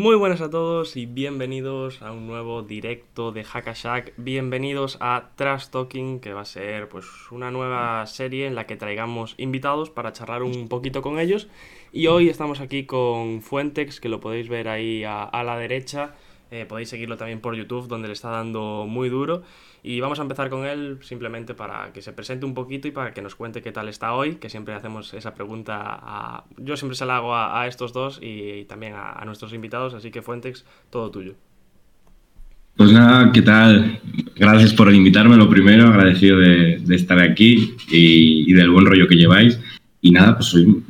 Muy buenas a todos y bienvenidos a un nuevo directo de Hackashack. Bienvenidos a Trash Talking, que va a ser pues una nueva serie en la que traigamos invitados para charlar un poquito con ellos. Y hoy estamos aquí con Fuentex, que lo podéis ver ahí a, a la derecha. Eh, podéis seguirlo también por YouTube, donde le está dando muy duro. Y vamos a empezar con él simplemente para que se presente un poquito y para que nos cuente qué tal está hoy, que siempre hacemos esa pregunta a... Yo siempre se la hago a, estos dos y, también a, nuestros invitados, así que Fuentex, todo tuyo. Pues nada, ¿qué tal? Gracias por invitarme, lo primero, agradecido de, estar aquí y, del buen rollo que lleváis. Y nada, pues soy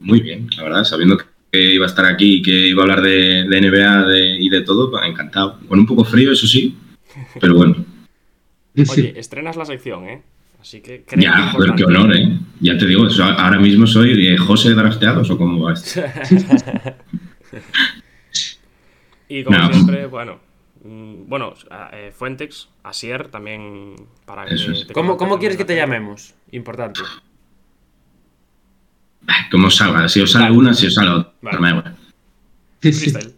muy bien, la verdad, sabiendo que iba a estar aquí y que iba a hablar de, de NBA de, y de todo, pues encantado. Con un poco frío, eso sí, pero bueno. Oye, estrenas la sección, ¿eh? Así que creo Ya, que pero qué honor, ¿eh? Ya te digo, ahora mismo soy de José de Drafteados o cómo va esto. y como no. siempre, bueno, mm, bueno, eh, Fuentex, Asier también para que es. ¿Cómo, ¿Cómo quieres que te llamemos? Importante. Como salga, si os sale vale. una, si os sale otra. Vale. Freestyle.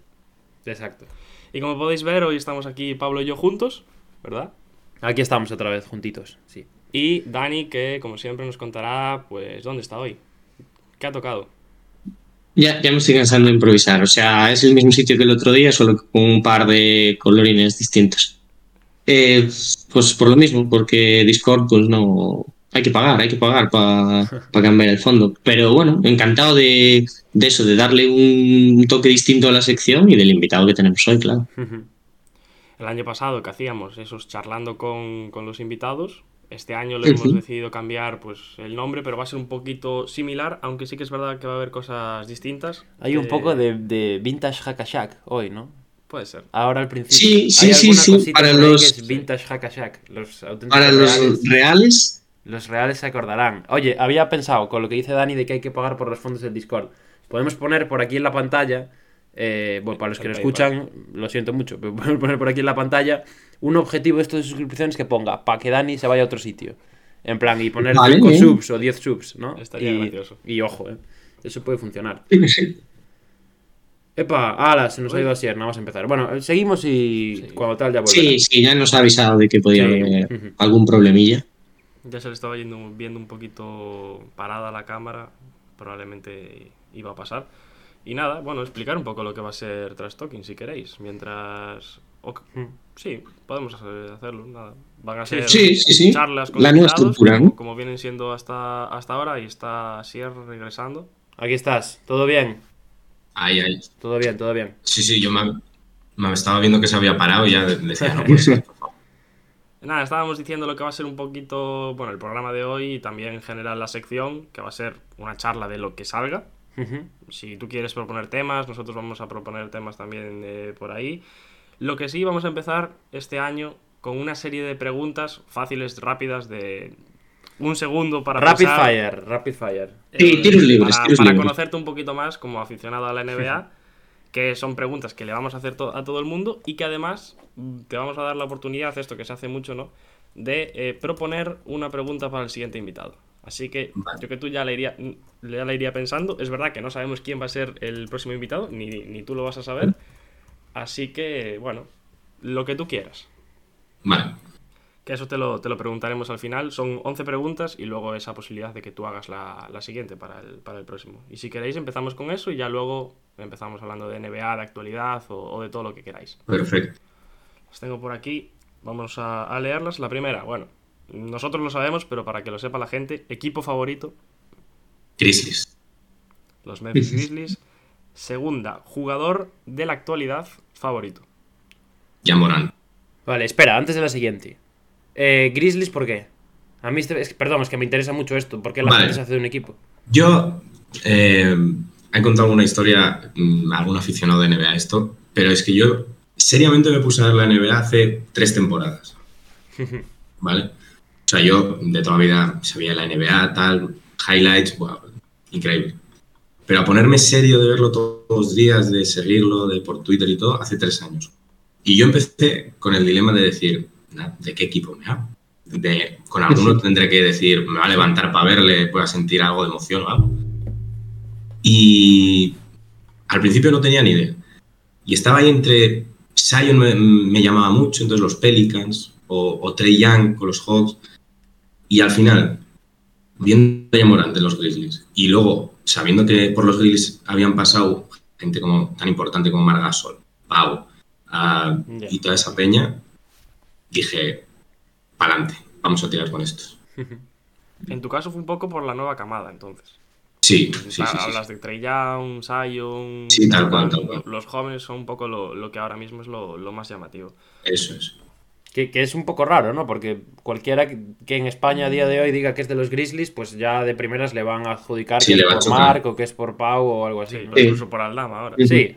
Exacto. Y como podéis ver, hoy estamos aquí Pablo y yo juntos, ¿verdad? Aquí estamos otra vez juntitos, sí. Y Dani, que como siempre nos contará, pues, dónde está hoy. ¿Qué ha tocado? Ya, ya me estoy cansando de improvisar. O sea, es el mismo sitio que el otro día, solo con un par de colorines distintos. Eh, pues por lo mismo, porque Discord, pues no. Hay que pagar, hay que pagar para pa cambiar el fondo. Pero bueno, encantado de, de, eso, de darle un toque distinto a la sección y del invitado que tenemos hoy, claro. El año pasado que hacíamos esos charlando con, con los invitados, este año le hemos decidido cambiar pues el nombre, pero va a ser un poquito similar, aunque sí que es verdad que va a haber cosas distintas. Hay un eh... poco de, de vintage hackashack hoy, ¿no? Puede ser. Ahora al principio. Sí, sí, sí, sí. Para los vintage hackashack. Los para los reales, reales. Los reales se acordarán. Oye, había pensado con lo que dice Dani de que hay que pagar por los fondos del Discord. Podemos poner por aquí en la pantalla eh, bueno, para los que lo escuchan, lo siento mucho, pero podemos poner por aquí en la pantalla un objetivo de estas de suscripciones que ponga para que Dani se vaya a otro sitio. En plan, y poner 5 vale, subs o 10 subs, ¿no? Estaría y, gracioso. Y ojo, ¿eh? Eso puede funcionar. Sí, sí. Epa, ala, se nos ha ido así, nada más empezar. Bueno, seguimos y sí. cuando tal ya volverá. Sí, sí, ya nos ha avisado de que podía sí. haber uh -huh. algún problemilla. Ya se le estaba yendo, viendo un poquito parada la cámara, probablemente iba a pasar. Y nada, bueno, explicar un poco lo que va a ser Trash Talking, si queréis. Mientras. Okay. Sí, podemos hacerlo. Nada. Van a ser sí, sí, sí. charlas con la nueva estructura, como, como, vienen siendo hasta, hasta ahora. Y está Sier regresando. Aquí estás, ¿todo bien? Ahí, ahí. Todo bien, todo bien. Sí, sí, yo me, me estaba viendo que se había parado y ya decía, no, pues, Nada, estábamos diciendo lo que va a ser un poquito, bueno, el programa de hoy y también en general la sección, que va a ser una charla de lo que salga. Uh -huh. Si tú quieres proponer temas, nosotros vamos a proponer temas también eh, por ahí. Lo que sí, vamos a empezar este año con una serie de preguntas fáciles, rápidas, de un segundo para Rapid pensar, fire, rapid fire. Sí, tiros libres, para, tiros para libres. conocerte un poquito más como aficionado a la NBA, que son preguntas que le vamos a hacer to a todo el mundo y que además te vamos a dar la oportunidad, esto que se hace mucho, ¿no? De eh, proponer una pregunta para el siguiente invitado. Así que vale. yo que tú ya le, iría, ya le iría pensando. Es verdad que no sabemos quién va a ser el próximo invitado, ni, ni tú lo vas a saber. Así que, bueno, lo que tú quieras. Vale. Que eso te lo, te lo preguntaremos al final. Son 11 preguntas y luego esa posibilidad de que tú hagas la, la siguiente para el, para el, próximo. Y si queréis empezamos con eso y ya luego empezamos hablando de NBA, de actualidad o, o de todo lo que queráis. Perfecto. Las tengo por aquí. Vamos a, a leerlas. La primera, bueno, nosotros lo sabemos, pero para que lo sepa la gente, equipo favorito. Grizzlies. Los Memphis Grizzlies. Segunda, jugador de la actualidad favorito. Yamoran. Vale, espera, antes de la siguiente. Eh, Grizzlies, ¿por qué? A mí, este, es, perdón, es que me interesa mucho esto. ¿Por qué la vale. gente se hace de un equipo? Yo eh, he contado alguna historia, mmm, algún aficionado de NBA esto, pero es que yo seriamente me puse a ver la NBA hace tres temporadas. ¿Vale? O sea, yo de toda la vida sabía la NBA, tal, highlights, wow, increíble. Pero a ponerme serio de verlo todos los días, de seguirlo, de por Twitter y todo, hace tres años. Y yo empecé con el dilema de decir, ¿de qué equipo me hago? De, con alguno tendré que decir, me va a levantar para verle, pueda sentir algo de emoción o algo. Y al principio no tenía ni idea. Y estaba ahí entre. Sion me, llamaba mucho, entonces los Pelicans, o, o, Trey Young con los Hawks. Y al final, viendo a Morant de los Grizzlies, y luego sabiendo que por los Grizzlies habían pasado gente como, tan importante como Margasol, Pau uh, y toda esa peña, dije, pa'lante, vamos a tirar con estos. En tu caso fue un poco por la nueva camada, entonces. Sí, sí, sí, Hablas de Trey Young, Zion. Sí, tal cual, tal cual. Los jóvenes son un poco lo, que ahora mismo es lo, más llamativo. Eso es. Que, es un poco raro, ¿no? Porque cualquiera que en España a día de hoy diga que es de los Grizzlies, pues ya de primeras le van a adjudicar que es por Mark o que es por Pau o algo así. Incluso por Aldama ahora. Sí.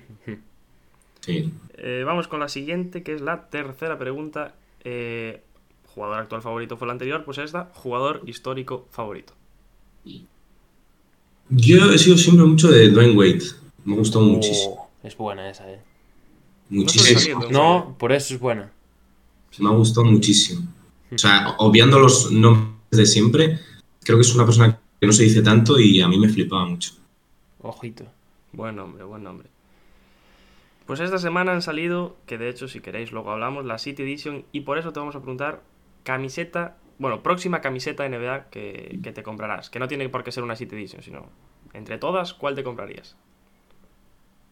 Sí. Eh, vamos con la siguiente, que es la tercera pregunta. Eh, jugador actual favorito fue la anterior, pues esta, jugador histórico favorito. Yo he sido siempre mucho de Dwayne Wade. Me ha gustado oh, muchísimo. Es buena esa, eh. Muchísimo. No, por eso es buena. Me ha gustado muchísimo. O sea, obviando los nombres de siempre, creo que es una persona que no se dice tanto y a mí me flipaba mucho. Ojito. Buen nombre, buen nombre. Pues esta semana han salido, que de hecho si queréis luego hablamos, la City Edition y por eso te vamos a preguntar camiseta bueno, próxima camiseta NBA que, te comprarás. Que no tiene por qué ser una City Edition, sino entre todas, ¿cuál te comprarías?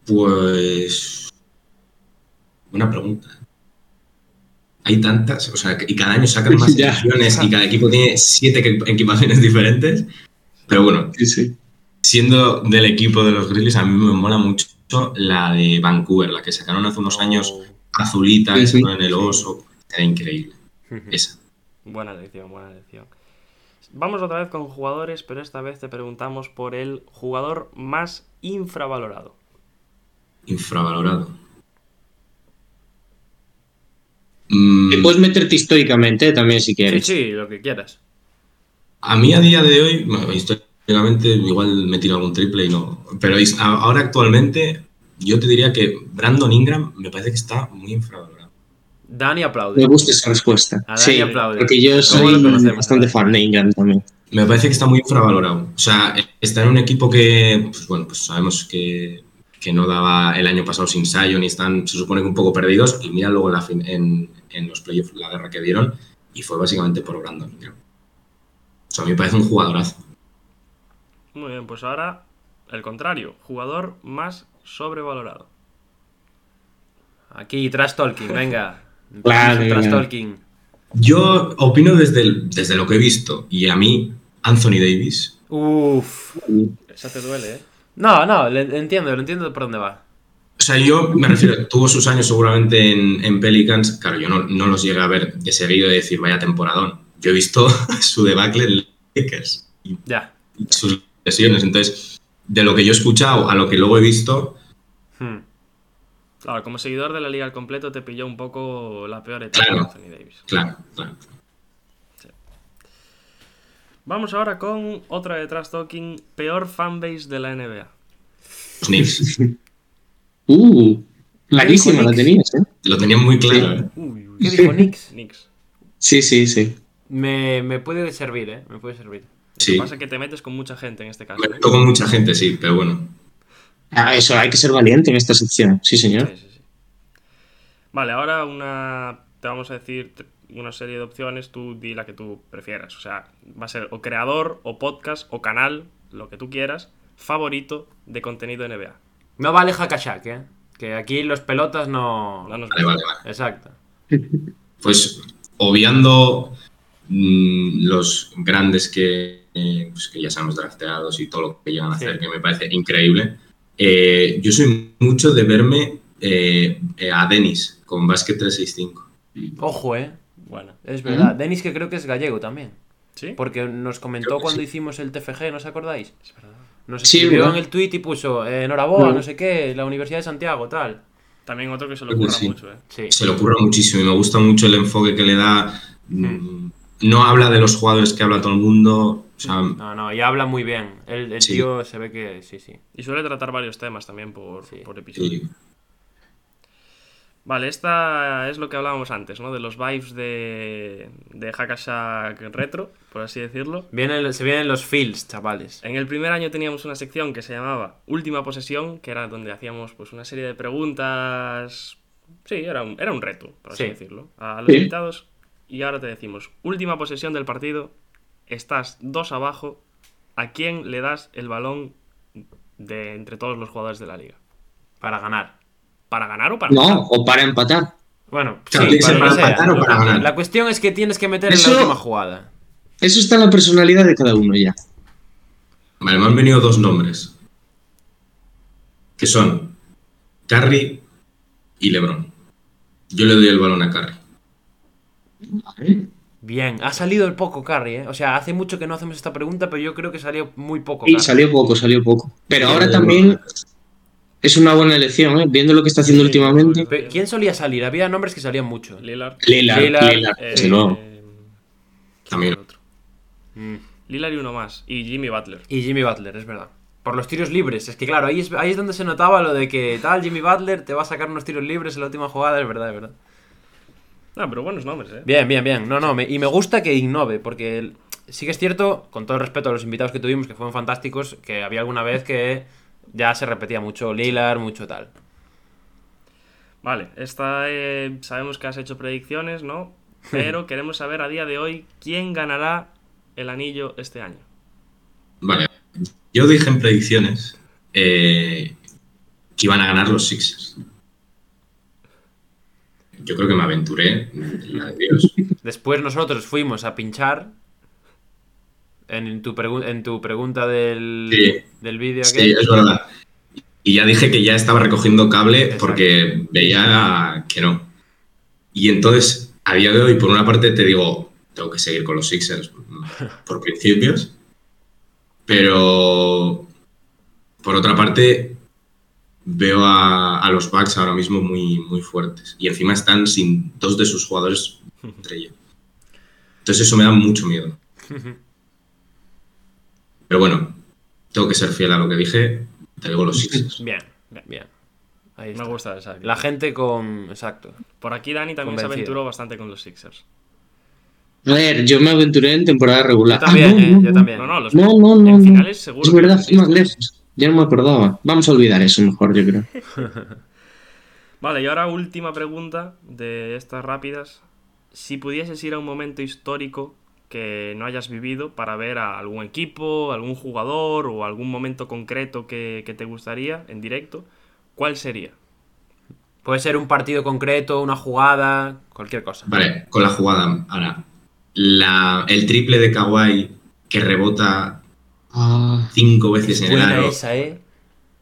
Pues. Buena pregunta. Hay tantas, o sea, y cada año sacan más ediciones y cada equipo tiene siete equipaciones diferentes. Pero bueno, siendo del equipo de los Grizzlies, a mí me mola mucho la de Vancouver, la que sacaron hace unos años, oh. azulita, en el oso. Era increíble. Esa. Buena elección, buena elección. Vamos otra vez con jugadores, pero esta vez te preguntamos por el jugador más infravalorado. Infravalorado. Mm. puedes meterte históricamente también si quieres. Sí, sí, lo que quieras. A mí a día de hoy, históricamente igual me tiro algún triple y no. Pero ahora actualmente yo te diría que Brandon Ingram me parece que está muy infravalorado. Dani aplaude. Me gusta esa respuesta. sí, Porque yo soy bastante fan de Ingram también. Me parece que está muy infravalorado. O sea, está en un equipo que, pues bueno, pues sabemos que, que no daba el año pasado sin Sion y están, se supone que un poco perdidos. Y mira luego en, en, los playoffs la guerra que dieron y fue básicamente por Brandon Ingram. O sea, a mí me parece un jugadorazo. Muy bien, pues ahora el contrario, jugador más sobrevalorado. Aquí, Trash Talking, venga. Claro. Yo opino desde, desde lo que he visto y a mí, Anthony Davis. Uff. Esa te duele, ¿eh? No, no, le, entiendo, lo entiendo por dónde va. O sea, yo me refiero, tuvo sus años seguramente en, Pelicans. Claro, yo no, no, los llegué a ver de seguido y decir, vaya temporadón. Yo he visto su debacle en Lakers. Y, ya. sus lesiones. Entonces, de lo que yo he escuchado a lo que luego he visto, hmm. Claro, como seguidor de la liga al completo te pilló un poco la peor etapa de Anthony Davis. Claro, claro. Vamos ahora con otra de Trash Talking, peor fanbase de la NBA. Knicks. uh, clarísimo lo tenías, ¿eh? Lo tenía muy claro. ¿eh? ¿Qué dijo Knicks? Knicks. Sí, sí, sí. Me, me, puede servir, ¿eh? Me puede servir. Lo que pasa es que te metes con mucha gente en este caso. Me meto con mucha gente, sí, pero bueno. Ah, eso, hay que ser valiente en esta sección, sí señor. Vale, ahora una te vamos a decir una serie de opciones, tú di la que tú prefieras. O sea, va a ser o creador, o podcast, o canal, lo que tú quieras, favorito de contenido NBA. No vale Hakashak, ¿eh? Que aquí los pelotas no... no nos vale, vale, vale. Exacto. Pues obviando mm, los grandes que, eh, pues, que ya sabemos drafteados y todo lo que llegan a hacer, que me parece increíble eh, yo soy mucho de verme eh, a Denis con Basket 365. Ojo, eh. Bueno, es verdad. Denis que creo que es gallego también. ¿Sí? Porque nos comentó cuando hicimos el TFG, ¿no os acordáis? Es verdad. Nos escribió en el tweet y puso eh, enhorabuena, no sé qué, la Universidad de Santiago, tal. También otro que se lo ocurra mucho, ¿eh? Se le ocurra muchísimo y me gusta mucho el enfoque que le da. Mm, no habla de los jugadores que habla todo el mundo. O sea, No, no, y habla muy bien. El, el Sí. tío se ve que sí, sí. Y suele tratar varios temas también por, Sí. por episodio. sí. Vale, esta es lo que hablábamos antes, ¿no? De los vibes de, de Hackashack retro, por así decirlo. Vienen, se vienen los feels, chavales. En el primer año teníamos una sección que se llamaba Última Posesión, que era donde hacíamos pues una serie de preguntas. Sí, era un, era un reto, por así Sí. decirlo, a los Sí. invitados. Y ahora te decimos, última posesión del partido, estás dos abajo, ¿a quién le das el balón de entre todos los jugadores de la liga? Para ganar. ¿Para ganar o para No, o para empatar. Bueno, sí, para empatar o para ganar. La cuestión es que tienes que meter en Eso- la última jugada. Eso está en la personalidad de cada uno ya. Vale, me han venido dos nombres. Que son Curry y LeBron. Yo le doy el balón a Curry. Bien, ha salido el poco Curry, ¿eh? O sea, hace mucho que no hacemos esta pregunta, pero yo creo que salió muy poco Y Curry. salió poco, salió poco. Pero ahora Eh, también es una buena elección, ¿eh? Viendo lo que está haciendo Sí, últimamente. Pero, ¿Quién solía salir? Había nombres que salían mucho. Lillard. Lillard, Lillard, Lillard, eh, desde luego. También. otro. Mm. Lillard y uno más. Y Jimmy Butler. Y Jimmy Butler, es verdad. Por los tiros libres. Es que claro, ahí es, ahí es donde se notaba lo de que tal Jimmy Butler te va a sacar unos tiros libres en la última jugada, es verdad, es verdad. No, pero buenos nombres, ¿eh? Bien, bien, bien. No, no, me- y me gusta que innove, porque el- sí que es cierto, con todo el respeto a los invitados que tuvimos, que fueron fantásticos, que había alguna vez que ya se repetía mucho Lillard, mucho tal. Vale, esta eh, sabemos que has hecho predicciones, ¿no? Pero queremos saber a día de hoy quién ganará el anillo este año. Vale. Yo dije en predicciones eh, que iban a ganar los Sixers. Yo creo que me aventuré. la de Dios. Después nosotros fuimos a pinchar en tu, en tu pregunta del, Sí. del vídeo Sí, es verdad. Y ya dije que ya estaba recogiendo cable Exacto. porque veía que no. Y entonces, a día de hoy, por una parte te digo, tengo que seguir con los Sixers por principios, pero por otra parte veo a, a los Bucks ahora mismo muy, muy fuertes. Y encima están sin dos de sus jugadores estrella. Entonces eso me da mucho miedo. Pero bueno, tengo que ser fiel a lo que dije. Te digo los Sixers. Bien, bien, bien. Ahí Me gusta esa. La gente con. Exacto. Por aquí Dani también se aventuró bastante con los Sixers. A ver, yo me aventuré en temporada regular. Yo también, Ah, no, eh, no, yo no. también. No, no, los No, no, no. en finales seguro. Es verdad, fui más lejos. Ya no me acordaba. Vamos a olvidar eso mejor, yo creo. Vale, y ahora última pregunta de estas rápidas. Si pudieses ir a un momento histórico que no hayas vivido para ver a algún equipo, algún jugador o algún momento concreto que, que te gustaría en directo, ¿cuál sería? Puede ser un partido concreto, una jugada, cualquier cosa. Vale, con la jugada. Ahora, la- el triple de Kawhi que rebota Ah, cinco veces en el aro esa, ¿eh?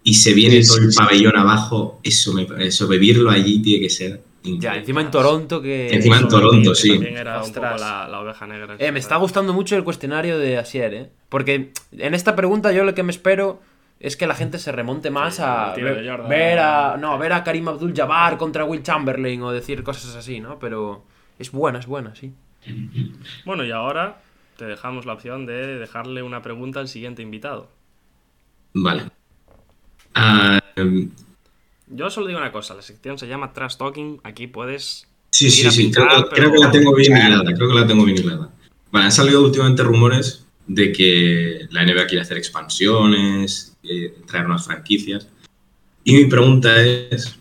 y se viene Sí, todo el sí. pabellón abajo, eso, me, eso vivirlo allí tiene que ser Ya, increíble. encima en Toronto que... Encima en Toronto, que sí. También era un Ostras. poco la, la oveja negra. Eh, me está gustando mucho el cuestionario de Asier, ¿eh? Porque en esta pregunta yo lo que me espero es que la gente se remonte más Sí, a ver, ver a no ver a Karim Abdul-Jabbar contra Will Chamberlain o decir cosas así, ¿no? Pero es buena, es buena, sí. Bueno, y ahora te dejamos la opción de dejarle una pregunta al siguiente invitado. Vale. Ah, em, Yo solo digo una cosa, la sección se llama Trash Talking, aquí puedes... sí, sí, sí, pinchar, creo, pero- creo que la tengo bien hilada, creo que la tengo bien hilada. Vale, han salido últimamente rumores de que la NBA quiere hacer expansiones, eh, traer unas franquicias. Y mi pregunta es,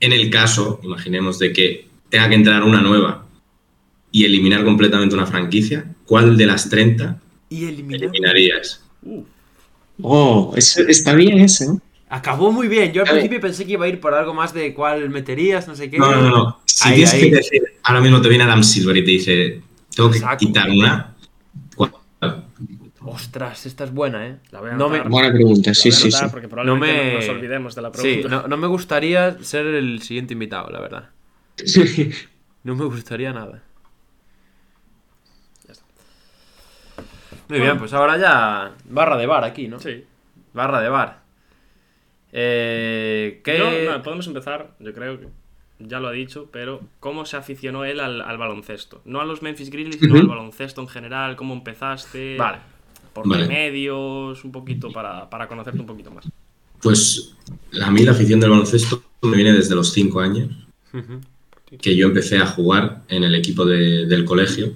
en el caso, imaginemos, de que tenga que entrar una nueva y eliminar completamente una franquicia, ¿cuál de las 30 Y eliminar. eliminarías? Uh, oh, eso- está bien ese, ¿no? Acabó muy bien. Yo al principio pensé que iba a ir por algo más de cuál meterías, no sé qué. No, no, no. Si Ahí, tienes ahí. que decir, ahora mismo te viene Adam Silver y te dice, tengo que Exacto. quitar una, ¿cuál? Ostras, esta es buena, ¿eh? La voy a no me. Buena pregunta, la sí, voy a sí, sí. anotar porque probablemente No me- nos olvidemos de la sí, pregunta. no, no me gustaría ser el siguiente invitado, la verdad. No me gustaría nada. Muy bien, pues ahora ya barra de bar aquí, ¿no? Sí. Barra de bar. Eh, ¿qué? Yo, no, podemos empezar, yo creo que ya lo ha dicho, pero ¿cómo se aficionó él al, al baloncesto? No a los Memphis Grizzlies, sino al baloncesto en general, ¿cómo empezaste? Vale. Por Vale. medios, un poquito para, para conocerte un poquito más. Pues a mí la afición del baloncesto me viene desde los cinco años, que yo empecé a jugar en el equipo de- del colegio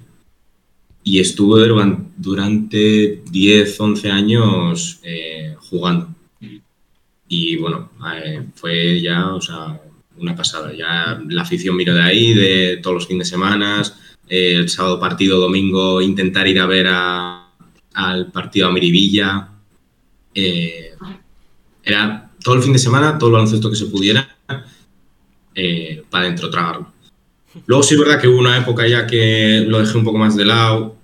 y estuve duran- durante 10, 11 años eh, jugando. Y bueno, eh, fue ya, o sea, una pasada. Ya la afición vino de ahí, de todos los fines de semana, eh, el sábado partido, domingo, intentar ir a ver a- al partido a Miribilla. Eh, era todo el fin de semana, todo el baloncesto que se pudiera, eh, para dentro tragarlo. Luego sí es verdad que hubo una época ya que lo dejé un poco más de lado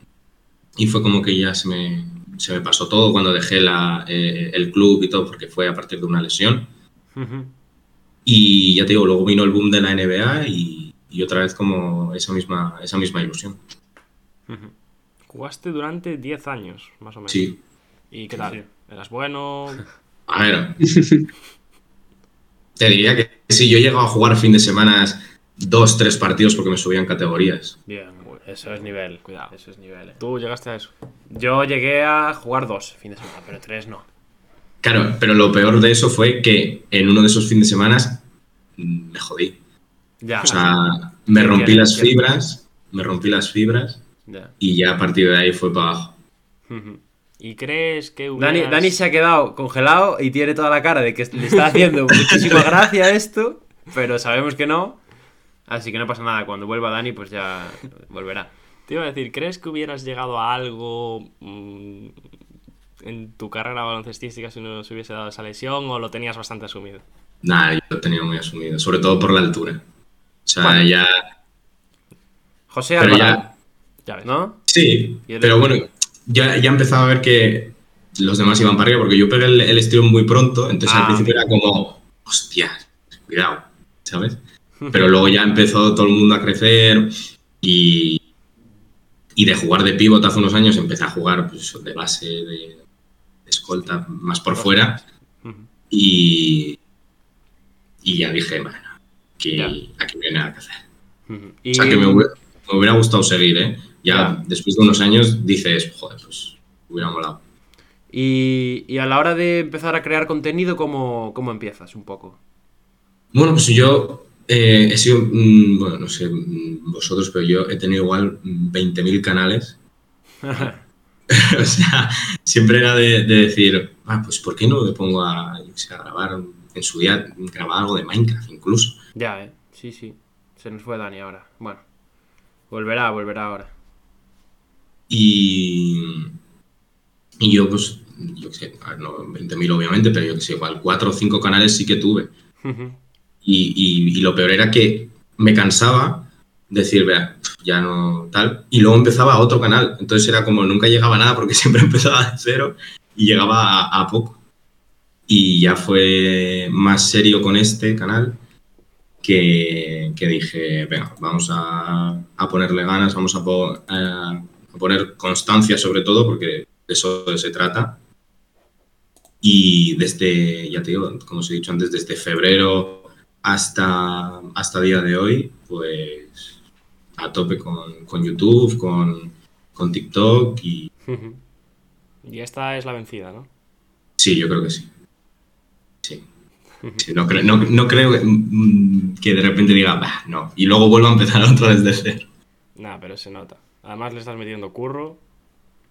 y fue como que ya se me, se me pasó todo cuando dejé la, eh, el club y todo, porque fue a partir de una lesión. Ujú. Y ya te digo, luego vino el boom de la NBA y, y otra vez como esa misma, esa misma ilusión. Jugaste durante 10 años, más o menos. Sí. ¿Y qué tal? ¿Eras bueno? A ver. Te diría que si yo he llegado a jugar fin de semana dos, tres partidos porque me subían categorías. Bien, eso es nivel. Cuidado. Eso es nivel. eh. ¿Tú llegaste a eso? Yo llegué a jugar dos fin de semana, pero tres no. Claro, pero lo peor de eso fue que en uno de esos fines de semana mm, me jodí. Ya. O sea, me rompí las fibras, me rompí las fibras ya. y ya a partir de ahí fue para abajo. ¿Y crees que Dani, hubieras... Dani se ha quedado congelado y tiene toda la cara de que le está haciendo muchísima gracia esto, pero sabemos que no. Así que no pasa nada. Cuando vuelva Dani, pues ya volverá. Te iba a decir, ¿crees que hubieras llegado a algo mm, en tu carrera baloncestística si no se hubiese dado esa lesión o lo tenías bastante asumido? Nada, yo lo tenía muy asumido, sobre todo por la altura. O sea, Bueno. ya. José Alvarado, ya. Ya ves. ¿no? Sí, pero bueno, ya, ya empezaba a ver que los demás iban para arriba porque yo pegué el, el estilo muy pronto, entonces Ah, al principio era como, hostia, cuidado, ¿sabes? Pero luego ya empezó todo el mundo a crecer y, y de jugar de pivot hace unos años empecé a jugar pues, de base, de, de escolta, más por fuera y, y ya dije, bueno, aquí, aquí no hay nada que hacer. O sea, que me hubiera, me hubiera gustado seguir, ¿eh? Ya Ya. después de unos años dices, joder, pues hubiera molado. Y, y a la hora de empezar a crear contenido, ¿cómo, cómo empiezas un poco? Bueno, pues yo eh, he sido, mm, bueno, no sé mm, vosotros, pero yo he tenido igual mm, 20.000 canales. o sea, siempre era de, de decir, ah, pues ¿por qué no me pongo a, yo qué sé, a grabar en su día, grabar algo de Minecraft incluso? ya, ¿eh? Sí, sí. Se nos fue Dani ahora. Bueno. Volverá, volverá ahora. Y, y yo, pues, yo qué sé, no 20.000 obviamente, pero yo qué sé, igual 4 o 5 canales sí que tuve. Y, y- y lo peor era que me cansaba decir, vea, ya no tal. Y luego empezaba otro canal. Entonces era como nunca llegaba a nada porque siempre empezaba de cero y llegaba a, a poco. Y ya fue más serio con este canal que, que dije, venga, vamos a, a ponerle ganas, vamos a, po- a- a poner constancia sobre todo porque de eso se trata. Y desde, ya te digo, como os he dicho antes, desde febrero hasta, hasta día de hoy, pues a tope con, con YouTube, con, con TikTok y. Y esta es la vencida, ¿no? sí, yo creo que sí. Sí. Sí, no, creo, no, no creo que, mm, que de repente diga, "Bah, no, y luego vuelva a empezar otra vez de cero. Nada, pero se nota. Además le estás metiendo curro.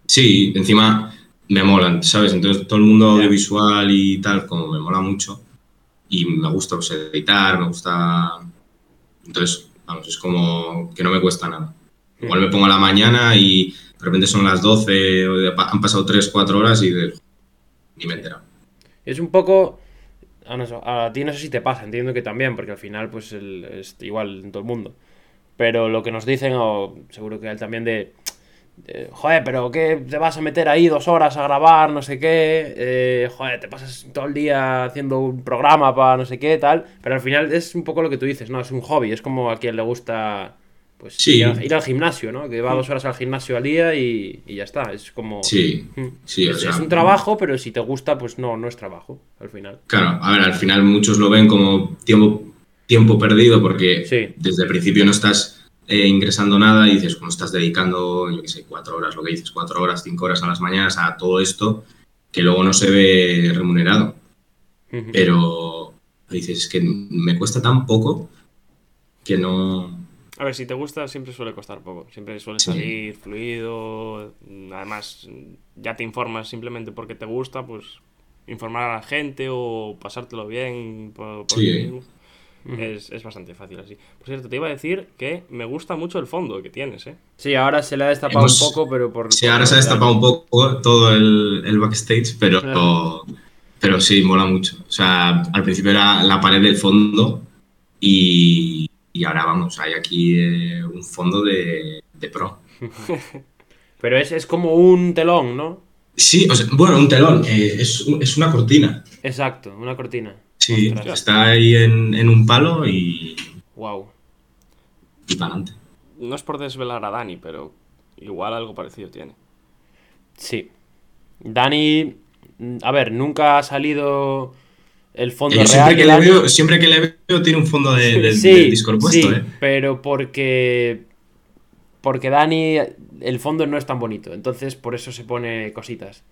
Sí, encima me molan, ¿sabes? Entonces todo el mundo audiovisual y tal, como me mola mucho y me gusta pues, editar, me gusta... Entonces, vamos, es como que no me cuesta nada. Igual me pongo a la mañana y de repente son las 12, o de- han pasado 3, 4 horas y de- ni me he enterado. Es un poco. A, ti no sé si te pasa, entiendo que también, porque al final, pues es igual en todo el mundo. Pero lo que nos dicen, o seguro que él también, de. De, joder, pero ¿qué te vas a meter ahí dos horas a grabar, no sé qué? eh, joder, te pasas todo el día haciendo un programa para no sé qué, tal. Pero al final es un poco lo que tú dices, ¿no? Es un hobby, es como a quien le gusta. Pues Sí. ir, a- ir al gimnasio, ¿no? Que va dos horas al gimnasio al día y, y ya está. Es como. Sí, Mm. sí, o es, sea, es un trabajo, pero si te gusta, pues no, no es trabajo, al final. Claro, a ver, al final muchos lo ven como tiempo tiempo perdido porque Sí. desde el principio no estás eh, ingresando nada y dices, como estás dedicando, yo qué sé, cuatro horas, lo que dices, cuatro horas, cinco horas a las mañanas a todo esto que luego no se ve remunerado. Pero dices, es que me cuesta tan poco que no... A ver, si te gusta, siempre suele costar poco. Siempre suele Sí. salir fluido. Además, ya te informas simplemente porque te gusta, pues informar a la gente o pasártelo bien por, por Sí. ti mismo. Es, es bastante fácil así. Por cierto, te iba a decir que me gusta mucho el fondo que tienes, ¿eh? Sí, ahora se le ha destapado Hemos- un poco, pero por. Sí, ahora se ha destapado un poco todo el, el backstage, pero, pero sí, mola mucho. O sea, al principio era la pared del fondo y, y ahora vamos, hay aquí eh, un fondo de, de pro. Pero es, es como un telón, ¿no? Sí, o sea, bueno, un telón, eh, es, un- es una cortina. Exacto, una cortina. Sí, está ahí en, en un palo y, Wow. y para adelante. No es por desvelar a Dani, pero igual algo parecido tiene. Sí. Dani. A ver, nunca ha salido el fondo Eh, real. siempre, que de le veo, siempre que le veo tiene un fondo de, de- sí, del Discord puesto, sí, ¿eh? pero porque. Porque Dani, el fondo no es tan bonito. Entonces, por eso se pone cositas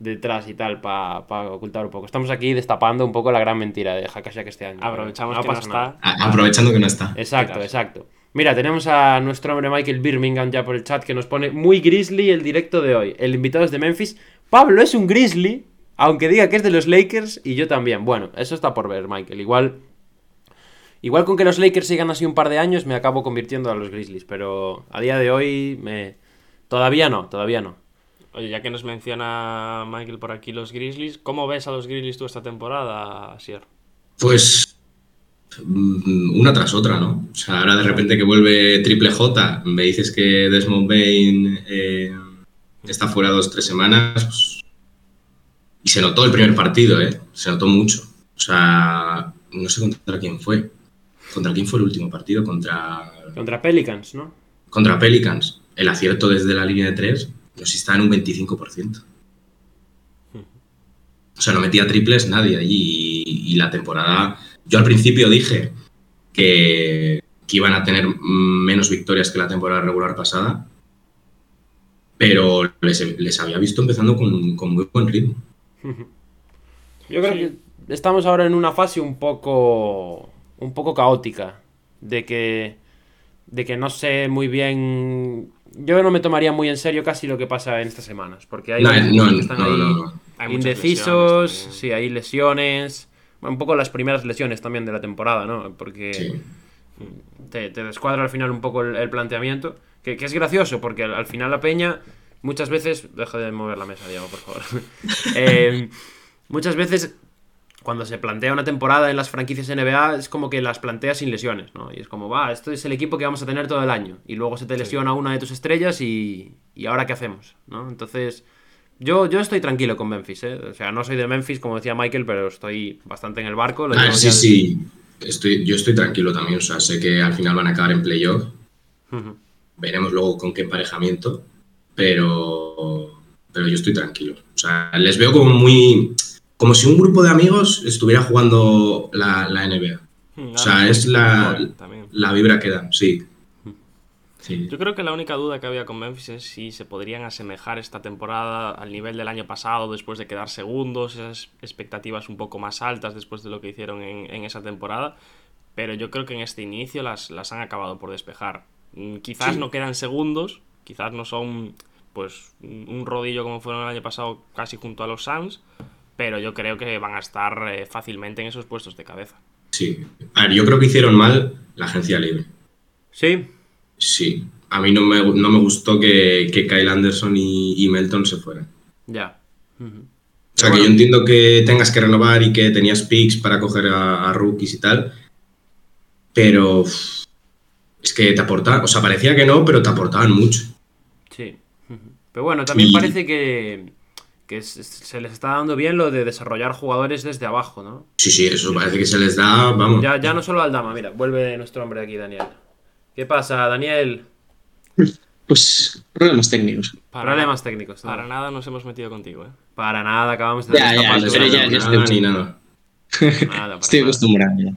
detrás y tal, para ocultar un poco. Estamos aquí destapando un poco la gran mentira de Hakashak este año. Aprovechamos No que no está. nada. A- aprovechando que no está. Exacto, exacto. Mira, tenemos a nuestro hombre Michael Birmingham ya por el chat que nos pone muy grizzly el directo de hoy. El invitado es de Memphis. Pablo es un grizzly, aunque diga que es de los Lakers y yo también. Bueno, eso está por ver, Michael. Igual, igual con que los Lakers sigan así un par de años me acabo convirtiendo a los Grizzlies, pero a día de hoy me todavía no, todavía no. Oye, ya que nos menciona Michael por aquí los Grizzlies, ¿cómo ves a los Grizzlies tú esta temporada, Sier? Pues mm, una tras otra, ¿no? O sea, ahora de repente que vuelve Triple J, me dices que Desmond Bain eh, está fuera dos tres semanas, pues, y se notó el primer partido, ¿eh? Se notó mucho. O sea, no sé contra quién fue. ¿Contra quién fue el último partido? Contra, Contra Pelicans, ¿no? contra Pelicans. El acierto desde la línea de tres, no sé si está en un 25%. O sea, no metía triples nadie allí. Y, y la temporada. Yo al principio dije que, que iban a tener menos victorias que la temporada regular pasada. Pero les, les había visto empezando con, con muy buen ritmo. Yo creo Sí. que estamos ahora en una fase un poco un poco caótica de que de que no sé muy bien yo no me tomaría muy en serio casi lo que pasa en estas semanas porque hay No, equipos no, que están no, ahí no, no. Hay indecisos, sí, hay lesiones, bueno, un poco las primeras lesiones también de la temporada, ¿no? Porque Sí. te, te descuadra al final un poco el, el planteamiento, que, que es gracioso, porque al, al final la peña muchas veces, deja de mover la mesa, Diego, por favor. Eh, muchas veces cuando se plantea una temporada en las franquicias NBA es como que las plantea sin lesiones, ¿no? Y es como, va, esto es el equipo que vamos a tener todo el año. Y luego se te lesiona una de tus estrellas y, y ahora qué hacemos, ¿no? Entonces, yo, yo estoy tranquilo con Memphis, ¿eh? O sea, no soy de Memphis, como decía Michael, pero estoy bastante en el barco. lo Ah, sí, sí. Estoy, yo estoy tranquilo también. O sea, sé que al final van a acabar en playoff. Veremos luego con qué emparejamiento. Pero, pero yo estoy tranquilo. O sea, les veo como muy. Como si un grupo de amigos estuviera jugando la, la NBA. O sea, es la, mejor también. la vibra que dan, sí. Sí. Yo creo que la única duda que había con Memphis es si se podrían asemejar esta temporada al nivel del año pasado después de quedar segundos, esas expectativas un poco más altas después de lo que hicieron en, en esa temporada. Pero yo creo que en este inicio las, las han acabado por despejar. Mm, Quizás Sí. no quedan segundos, quizás no son pues un un rodillo como fueron el año pasado casi junto a los Suns, pero yo creo que van a estar eh, fácilmente en esos puestos de cabeza. Sí. A ver, yo creo que hicieron mal la agencia libre. Sí, Sí. A mí no me, no me gustó que, que Kyle Anderson y, y Melton se fueran. ya. O sea, que yo entiendo que tengas que renovar y que tenías picks para coger a, a rookies y tal, pero es que te aportaban, o sea, parecía que no, pero te aportaban mucho. Sí. Pero bueno, también Y- parece que, que se- se les está dando bien lo de desarrollar jugadores desde abajo, ¿no? Sí, sí, eso parece que se les da, vamos. Ya, ya no solo al Dama, mira, vuelve nuestro hombre aquí, Daniel. ¿Qué pasa, Daniel? Pues problemas técnicos. Problemas técnicos. ¿no? Para nada nos hemos metido contigo, ¿eh? Para nada, acabamos de Ya, ya, pero ya- ya estoy- ni nada. Estoy nada. acostumbrado ya.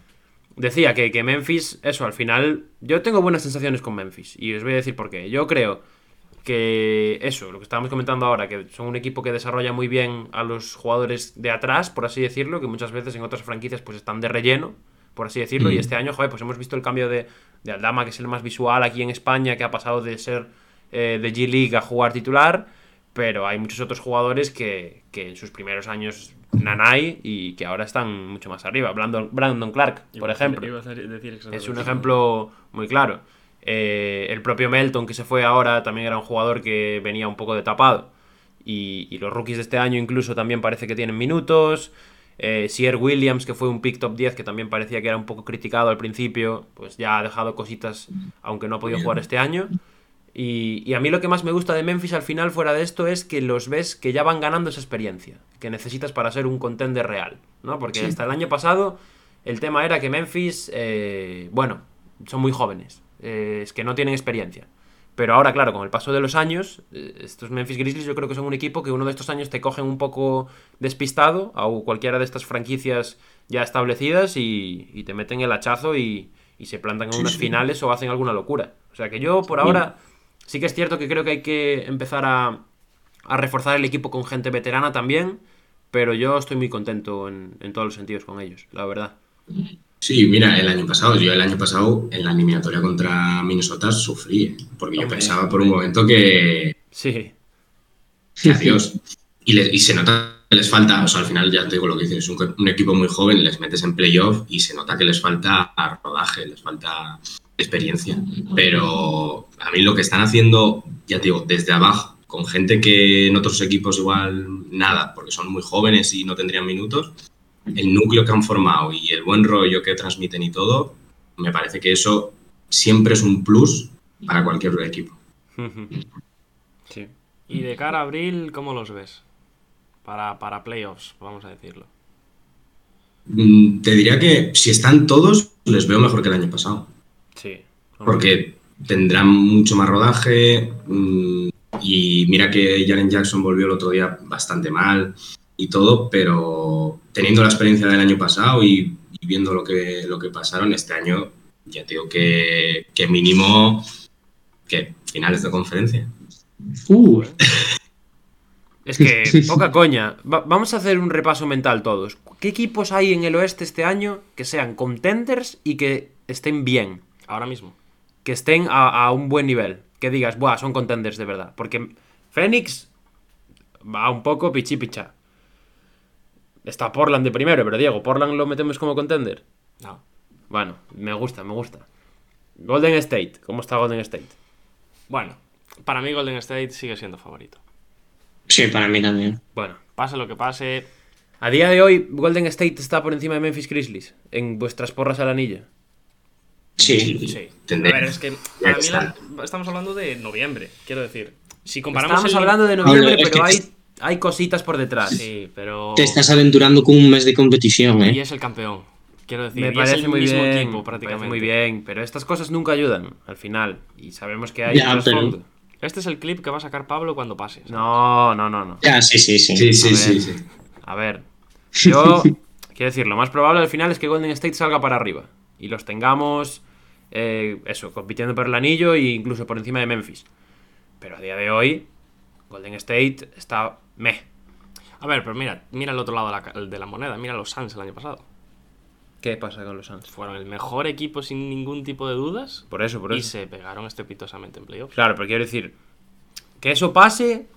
decía que, que Memphis, eso, al final, yo tengo buenas sensaciones con Memphis. Y os voy a decir por qué. Yo creo que eso, lo que estábamos comentando ahora, que son un equipo que desarrolla muy bien a los jugadores de atrás, por así decirlo, que muchas veces en otras franquicias pues están de relleno, por así decirlo, y este año, joder, pues hemos visto el cambio de, de Aldama, que es el más visual aquí en España, que ha pasado de ser eh, de G-League a jugar titular, pero hay muchos otros jugadores que, que en sus primeros años nanay y que ahora están mucho más arriba. Brandon, Brandon Clark, por ejemplo. Es un ejemplo muy claro. Eh, el propio Melton, que se fue ahora, también era un jugador que venía un poco de tapado. Y, y los rookies de este año incluso también parece que tienen minutos. Eh, Williams, que fue un pick top 10, que también parecía que era un poco criticado al principio, pues ya ha dejado cositas, aunque no ha podido jugar este año. Y, y, a mí lo que más me gusta de Memphis al final, fuera de esto, es que los ves que ya van ganando esa experiencia que necesitas para ser un contender real, ¿no? Porque sí. hasta el año pasado el tema era que Memphis, eh, bueno, son muy jóvenes, eh, es que no tienen experiencia. Pero ahora, claro, con el paso de los años, eh, estos Memphis Grizzlies yo creo que son un equipo que uno de estos años te cogen un poco despistado a cualquiera de estas franquicias ya establecidas y, y te meten el hachazo y, y se plantan en sí, unas sí. finales o hacen alguna locura. O sea que yo por ahora sí que es cierto que creo que hay que empezar a, a reforzar el equipo con gente veterana también, pero yo estoy muy contento en, en todos los sentidos con ellos, la verdad. Sí, mira, el año pasado, yo el año pasado en la eliminatoria contra Minnesota sufrí, ¿eh? porque yo pensaba por un momento que... Sí. que adiós. Y, le, y, se nota que les falta, o sea, al final ya te digo lo que dices, es un, un, equipo muy joven, les metes en playoff y se nota que les falta rodaje, les falta experiencia. Pero a mí lo que están haciendo, ya te digo, desde abajo, con gente que en otros equipos igual nada, porque son muy jóvenes y no tendrían minutos, el núcleo que han formado y el buen rollo que transmiten y todo, me parece que eso siempre es un plus para cualquier equipo. Sí. Y de cara a abril, ¿cómo los ves? Para, para playoffs, vamos a decirlo. Mm, te diría que si están todos, les veo mejor que el año pasado. Sí. Porque tendrán mucho más rodaje. Mm, y mira que Jaren Jackson volvió el otro día bastante mal y todo, pero teniendo la experiencia del año pasado y, y viendo lo que, lo que pasaron este año, ya te digo que, que mínimo que finales de conferencia. Uh. Es que, poca coña. Va vamos a hacer un repaso mental todos. ¿Qué equipos hay en el oeste este año que sean contenders y que estén bien? Ahora mismo. Que estén a, a un buen nivel. Que digas, buah, son contenders de verdad. Porque Phoenix va un poco pichi picha. Está Portland de primero, pero Diego, ¿Portland lo metemos como contender? No. Bueno, me gusta, me gusta. Golden State, ¿cómo está Golden State? Bueno, para mí Golden State sigue siendo favorito. Sí, para mí también. Bueno. Pase lo que pase. A día de hoy, Golden State está por encima de Memphis Grizzlies en vuestras porras al anillo. Sí. sí. A ver, es que para mí la... estamos hablando de noviembre, quiero decir. Si comparamos Estamos el... hablando de noviembre, no, pero hay hay cositas por detrás. Sí, pero. Te estás aventurando con un mes de competición, ¿eh? Y es el campeón. Quiero decir, me parece es el muy mismo bien, equipo prácticamente. muy bien, pero estas cosas nunca ayudan al final. Y sabemos que hay ya, pero... Este es el clip que va a sacar Pablo cuando pase. ¿sabes? No, no, no, no. Ya, sí, sí, sí. Sí, sí, a sí, ver, sí. A ver. Yo quiero decir, lo más probable al final es que Golden State salga para arriba. Y los tengamos. Eh, eso, compitiendo por el anillo e incluso por encima de Memphis. Pero a día de hoy, Golden State está meh. A ver, pero mira, mira el otro lado de la, de la moneda, mira los Suns el año pasado. ¿Qué pasa con los Suns? Fueron el mejor equipo sin ningún tipo de dudas. Por eso, por eso. Y se pegaron estrepitosamente en playoffs. Claro, pero quiero decir, que eso pase,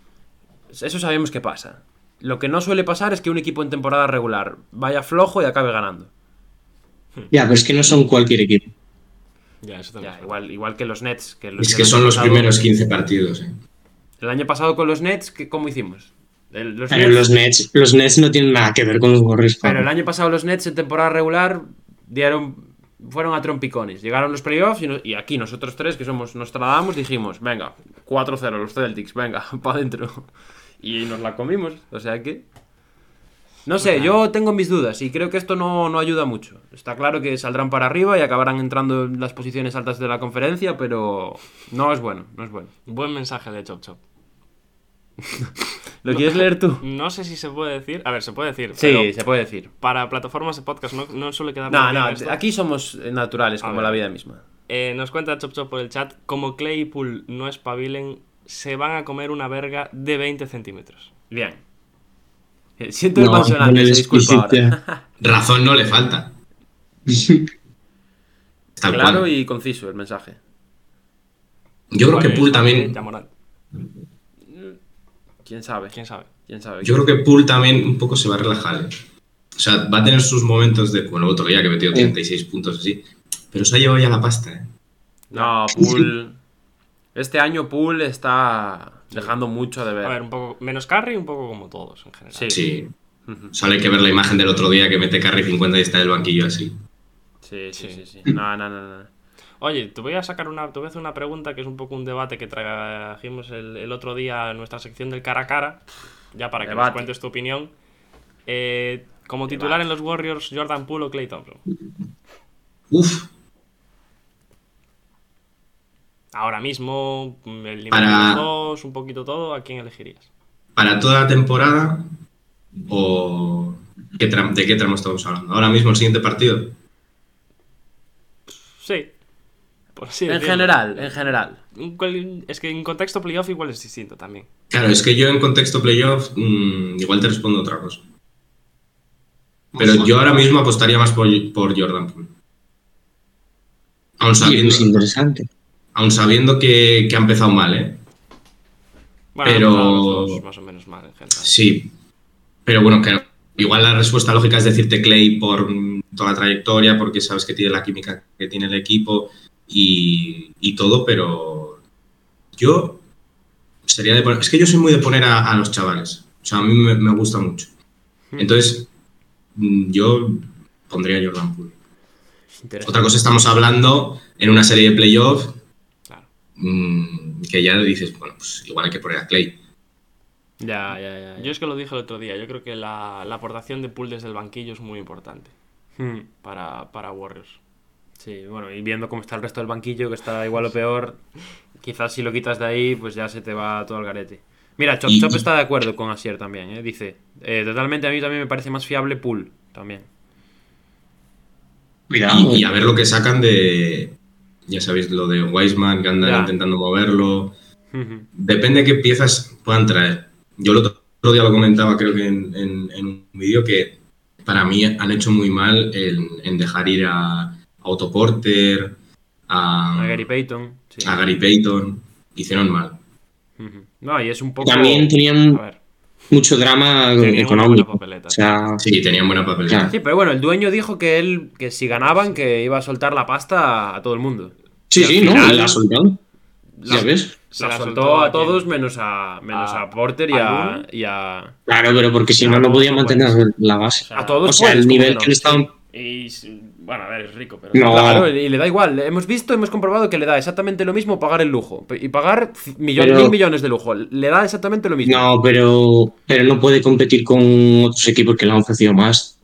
eso sabemos que pasa. Lo que no suele pasar es que un equipo en temporada regular vaya flojo y acabe ganando. Ya, pero es que no son cualquier equipo. Ya, eso también. Ya, igual, igual que los Nets. Que los es que son los primeros 15 partidos. Eh. El año pasado con los Nets, ¿cómo hicimos? Los pero Nets, los, Nets, los Nets no tienen nada que ver con los Warriors. Pero el año pasado los Nets en temporada regular dieron, fueron a trompicones. Llegaron los playoffs y, no, y, aquí nosotros tres, que somos Nostradamus, dijimos, venga, 4-0 los Celtics, venga, para adentro. Y nos la comimos, o sea que... No sé, yo tengo mis dudas y creo que esto no, no, ayuda mucho. Está claro que saldrán para arriba y acabarán entrando en las posiciones altas de la conferencia, pero no es bueno, no es bueno. Buen mensaje de Chop Chop. ¿Lo quieres leer tú? No sé si se puede decir. A ver, se puede decir. Sí, pero se puede decir. para plataformas de podcast no, no suele quedar No, no, esto. aquí somos naturales, A como ver. la vida misma. Eh, nos cuenta Chop Chop por el chat, como Claypool no espabilen, se van a comer una verga de 20 centímetros. Bien. Eh, Siento el No, consonante, se disculpa ahora. Razón no le falta. Tal Claro cual. y conciso el mensaje. Yo creo que Vale, Pool también. ¿Quién sabe? ¿Quién sabe? ¿Quién sabe? Yo creo que Pool también un poco se va a relajar. ¿eh? O sea, va a tener sus momentos de. Bueno, otro día que metió 36 puntos así. Pero se ha llevado ya la pasta, ¿eh? No, Pool. Este año Pool está dejando mucho de ver. A ver, un poco menos carry, un poco como todos en general. Sí. Sí. Solo hay que ver la imagen del otro día que mete carry 50 y está en el banquillo así. Sí, sí, sí, Sí. sí. No, no, no, no. Oye, te voy a sacar una, te voy a hacer una pregunta que es un poco un debate que trajimos el, el otro día en nuestra sección del cara a cara, ya para que nos cuentes tu opinión. Eh, como titular en los Warriors, Jordan Poole o Clay Thompson. Uf, Ahora mismo, mm, el nivel Para- de los dos, un poquito todo, ¿a quién elegirías? ¿para toda la temporada? ¿O de qué tramo estamos hablando? Ahora mismo el siguiente partido. Sí. Por así En decirlo. general, en general. Es que en contexto playoff igual es distinto también. Claro, es que yo en contexto playoff mm, igual te respondo otra cosa. Pero yo ahora mismo apostaría más por, por Jordan Poole. Aún Sí, sabiendo, es interesante. aún sabiendo que, que ha empezado mal, ¿eh? Bueno, Pero- dos más o menos mal en general. Sí. Pero bueno, que igual la respuesta lógica es decirte Clay por toda la trayectoria, porque sabes que tiene la química que tiene el equipo y, y todo, pero yo sería de poner... Es que yo soy muy de poner a, a los chavales. O sea, a mí me, me gusta mucho. Entonces, mm, yo pondría a Jordan Poole. Otra cosa estamos hablando en una serie de playoff Claro. mm, que ya dices, bueno, pues igual hay que poner a Clay. Ya, ya, ya. Yo es que lo dije el otro día, yo creo que la, la aportación de Poole desde el banquillo es muy importante Hmm. para, para Warriors. Sí, bueno, y viendo cómo está el resto del banquillo, que está igual o peor, quizás si lo quitas de ahí, pues ya se te va todo al garete. Mira, Chop Y- Chop está de acuerdo con Asier también, ¿eh? Dice, eh, totalmente a mí también me parece más fiable Pool, también. Cuidado. Y, y a ver lo que sacan de. Ya sabéis, lo de Wiseman, que andan Ya. intentando moverlo. Depende de qué piezas puedan traer. Yo el otro día lo comentaba, creo que en, en- en un vídeo, que para mí han hecho muy mal en, en dejar ir a Otto Porter, a, A Gary Payton. sí. a Gary Payton. Hicieron mal. No, y es un poco... También tenían mucho drama Tenían económico. papeleta. O sea, Sí, tenían buena papeleta. Claro. Sí, pero bueno, el dueño dijo que él, que si ganaban, que iba a soltar la pasta a todo el mundo. sí, sí, ¿no? La ha soltado. La- ¿Ya ves? Se la la soltó, soltó a todos menos a menos a, ¿A- Porter y a y Claro, pero porque si no, no podía no mantener la base. a todos. O sea, el ¿cómo nivel que le estaban. Y, bueno, a ver, es rico, pero... No. Claro, y le da igual. Hemos visto, hemos comprobado que le da exactamente lo mismo pagar el lujo. Y pagar millones, Pero- mil millones de lujo. Le da exactamente lo mismo. No, pero, pero no puede competir con otros equipos que le han ofrecido más.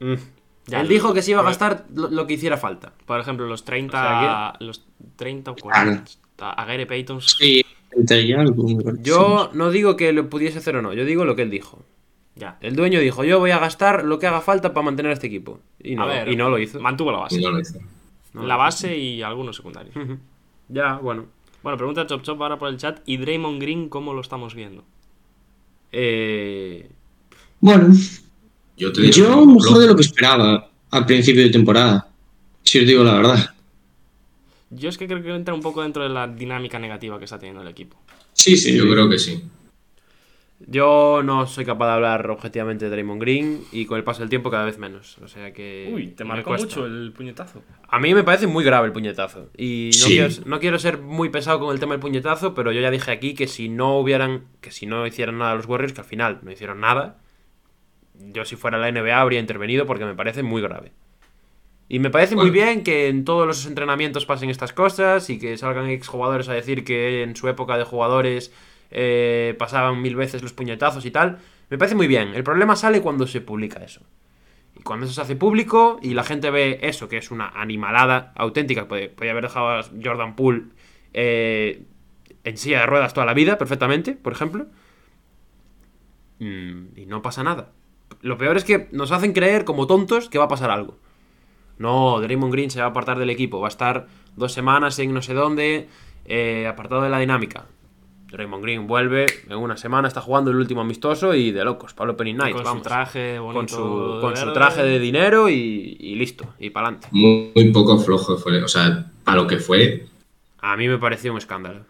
Mm. Ya, Él dijo que se iba a gastar lo, lo que hiciera falta. Por ejemplo, los 30, O sea los 30 o 40 a Gary Payton. Sí, algo. Yo no digo que lo pudiese hacer o no. Yo digo lo que él dijo. Ya. El dueño dijo, yo voy a gastar lo que haga falta para mantener a este equipo. Y no, a ver, y no lo hizo. Mantuvo la base. Y no lo hizo. La base y algunos secundarios. Ya, bueno. Bueno, pregunta Chop Chop ahora por el chat. ¿Y Draymond Green cómo lo estamos viendo? Eh, Bueno, Yo te digo, yo mejor de lo que esperaba al principio de temporada. Si os digo la verdad. Yo es que creo que entra un poco dentro de la dinámica negativa que está teniendo el equipo. Sí, sí. Yo creo que sí. Yo no soy capaz de hablar objetivamente de Draymond Green y con el paso del tiempo cada vez menos. O sea que. me cuesta. el puñetazo. A mí me parece muy grave el puñetazo. Y no, Sí. quiero, no quiero ser muy pesado con el tema del puñetazo, pero yo ya dije aquí que si no hubieran. que si no hicieran nada los Warriors, que al final no hicieron nada. Yo si fuera la NBA habría intervenido porque me parece muy grave. Y me parece muy bien que en todos los entrenamientos pasen estas cosas y que salgan exjugadores a decir que en su época de jugadores eh, pasaban mil veces los puñetazos y tal. Me parece muy bien. El problema sale cuando se publica eso. Y cuando eso se hace público y la gente ve eso, que es una animalada auténtica, podía haber dejado a Jordan Poole eh, en silla de ruedas toda la vida, perfectamente, por ejemplo. Mm, y no pasa nada. Lo peor es que nos hacen creer como tontos que va a pasar algo. No, Draymond Green se va a apartar del equipo, va a estar dos semanas en no sé dónde, eh, apartado de la dinámica. Draymond Green vuelve en una semana, está jugando el último amistoso y de locos, Pablo Penny Night, con vamos. su traje bonito con su, de con su verde. traje de dinero y, y listo, y para adelante. Muy, muy poco flojo fue. O sea, para lo que fue, A mí me pareció un escándalo.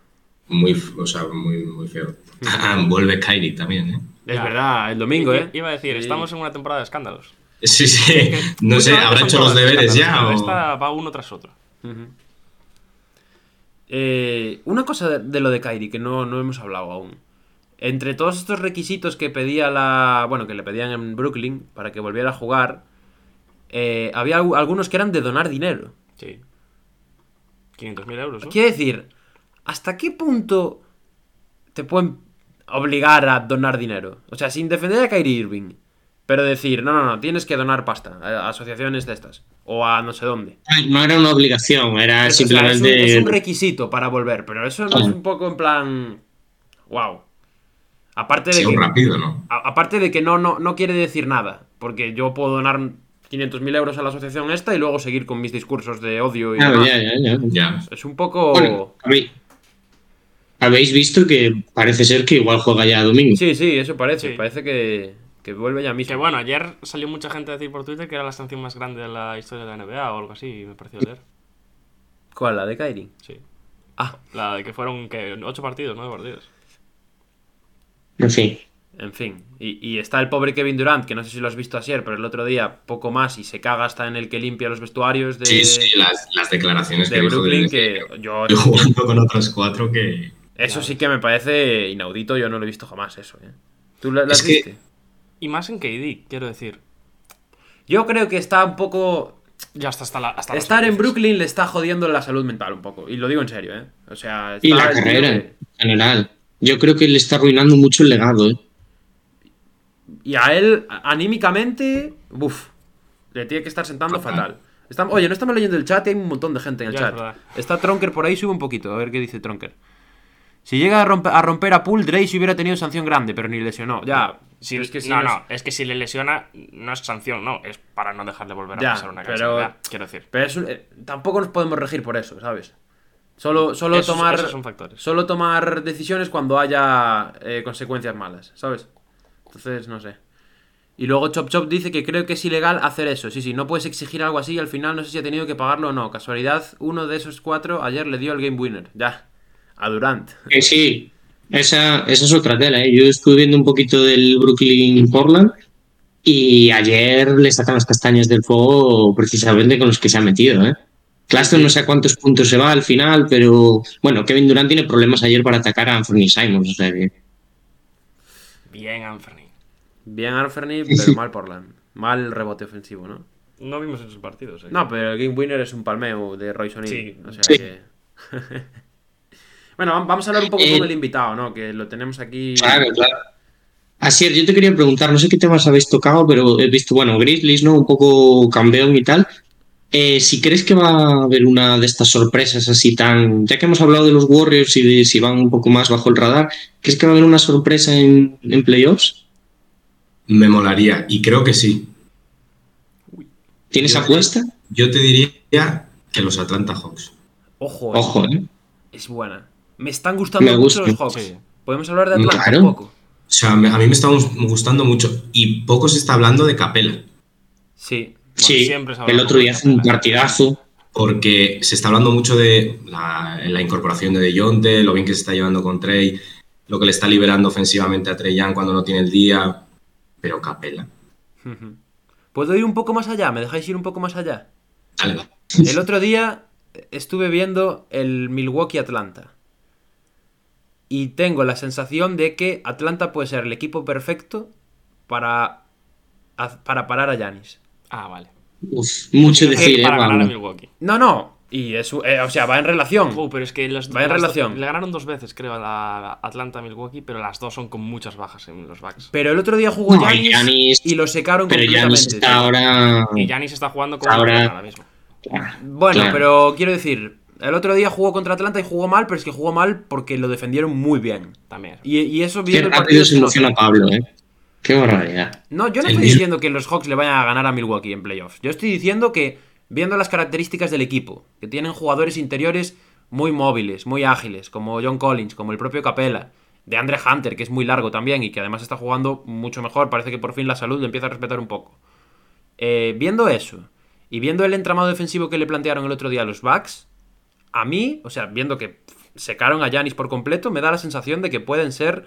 muy, o sea, muy, muy feo. Vuelve Kyrie también, ¿eh? Es Ya. verdad, el domingo, ¿eh? Iba a decir, Sí. estamos en una temporada de escándalos. Sí, sí. No sé, ¿habrá hecho los deberes ya? o- Esta va uno tras otro. Eh, una cosa de, de lo de Kairi que no, no hemos hablado aún. Entre todos estos requisitos que pedía la. Bueno, que le pedían en Brooklyn para que volviera a jugar. eh, había al- algunos que eran de donar dinero. Sí. 500.000 euros, ¿no? Quiere decir, ¿hasta qué punto te pueden obligar a donar dinero? O sea, sin defender a Kyrie Irving. Pero decir, no, no, no, tienes que donar pasta a asociaciones de estas. O a no sé dónde. No era una obligación, era O sea, simplemente. es, un, es un requisito para volver, pero eso no es un poco en plan. Wow. Aparte de Sí, que. un rápido, ¿no? a- aparte de que no, no, no quiere decir nada. Porque yo puedo donar 500.000 euros a la asociación esta y luego seguir con mis discursos de odio y demás. ya, ya, ya. Ya. Es un poco. Bueno, habéis, habéis visto que parece ser que igual juega ya domingo. Sí, sí, eso parece. Sí. Parece que, que vuelve ya mismo. Que bueno, ayer salió mucha gente a decir por Twitter que era la sanción más grande de la historia de la NBA o algo así, me pareció leer. ¿Cuál? ¿La de Kyrie? Sí. Ah, La de que fueron, que ¿Ocho partidos? ¿Nueve partidos? En fin. en fin. Y, y está el pobre Kevin Durant, que no sé si lo has visto ayer, pero el otro día poco más y se caga hasta en el que limpia los vestuarios de, Sí, sí, las, las declaraciones de que dijo Brooklyn, de- que yo... Yo jugando con otros cuatro que. Eso sí que me parece inaudito, yo no lo he visto jamás eso, ¿eh? ¿Tú lo, lo Es has que-? Y más en KD, quiero decir. Yo creo que está un poco... Ya hasta, hasta la. Hasta Estar en. Brooklyn le está jodiendo la salud mental un poco. Y lo digo en serio, ¿eh? O sea... Y está la carrera, en general. Yo creo que le está arruinando mucho el legado, ¿eh? Y a él, anímicamente, uff, le tiene que estar sentando fatal. Estamos- oye, no estamos leyendo el chat y hay un montón de gente en el Ya, chat. es verdad. Está Tronker por ahí, sube un poquito, a ver qué dice Tronker. Si llega a romper a, romper a Pool, Drace hubiera tenido sanción grande, pero ni lesionó. Ya, Si, es que si no, no es- no, es que si le lesiona, no es sanción, no, es para no dejarle volver a Ya, pasar una pero- cancha. Quiero decir. Pero es un- eh, tampoco nos podemos regir por eso, ¿sabes? Solo, solo Esos- tomar. esos son factores. Solo tomar decisiones cuando haya eh, consecuencias malas, ¿sabes? Entonces, no sé. Y luego Chop Chop dice que creo que es ilegal hacer eso. Sí, sí, no puedes exigir algo así y al final no sé si ha tenido que pagarlo o no. Casualidad, uno de esos cuatro ayer le dio el game winner. Ya. A Durant. Que sí, esa, esa es otra tela, ¿eh? Yo estuve viendo un poquito del Brooklyn Portland y ayer le sacan las castañas del fuego precisamente con los que se ha metido, ¿eh? Claxton no sé a cuántos puntos se va al final, pero bueno, Kevin Durant tiene problemas ayer para atacar a Anthony Simons, o sea que Bien, Anthony. Bien Anthony, pero mal Portland. Mal rebote ofensivo, ¿no? No vimos esos partidos. ¿eh? No, pero el game winner es un palmeo de Royce O'Neal. Sí. O sea Sí. que... bueno, vam- vamos a hablar un poco Eh, con el invitado, ¿no? Que lo tenemos aquí. Claro, claro. Asier, yo te quería preguntar, no sé qué temas habéis tocado, pero he visto, bueno, Grizzlies, ¿no? Un poco campeón y tal. Eh, si crees que va a haber una de estas sorpresas así tan. Ya que hemos hablado de los Warriors y de si van un poco más bajo el radar, ¿crees que va a haber una sorpresa en, en playoffs? Me molaría, y creo que sí. ¿Tienes Yo- apuesta? Yo te diría que los Atlanta Hawks. Ojo, eh, Ojo, ¿eh? es buena. Me están gustando Me mucho los Hawks. Sí. Podemos hablar de Atlanta Claro. un poco. O sea, me- a mí me está gus- gustando mucho. Y poco se está hablando de Capela. Sí. sí, siempre se habla el otro día de hace un partidazo. Porque se está hablando mucho de la, la incorporación de DeJounte, lo bien que se está llevando con Trey, lo que le está liberando ofensivamente a Trey Young cuando no tiene el día. Pero Capela. ¿Puedo ir un poco más allá? ¿Me dejáis ir un poco más allá? Dale, va. El otro día estuve viendo el Milwaukee Atlanta. Y tengo la sensación de que Atlanta puede ser el equipo perfecto para, para parar a Yanis. Ah, vale. Uf, mucho Es decir, ¿eh? para ganar a? Milwaukee. No, no. Y eso, eh, o sea, va en relación. Uh, pero es que las do- relación. le ganaron dos veces, creo, a la Atlanta Milwaukee, pero las dos son con muchas bajas en los Bucks. Pero el otro día jugó Yanis Giannis- y lo secaron Pero completamente. está ahora. Y Giannis está jugando con Ahora- ahora mismo. Bueno, Claro. pero quiero decir, El otro día jugó contra Atlanta y jugó mal, pero es que jugó mal porque lo defendieron muy bien. También. Y, y eso viendo el rápido partido se emociona Pablo, ¿eh? Qué barbaridad. No, yo no El estoy mismo- diciendo que los Hawks le vayan a ganar a Milwaukee en playoffs. Yo estoy diciendo que, viendo las características del equipo, que tienen jugadores interiores muy móviles, muy ágiles, como John Collins, como el propio Capella, de Andre Hunter, que es muy largo también y que además está jugando mucho mejor, parece que por fin la salud le empieza a respetar un poco. Eh, viendo eso, y viendo el entramado defensivo que le plantearon el otro día a los Bucks, a mí, o sea, viendo que secaron a Giannis por completo, me da la sensación de que pueden ser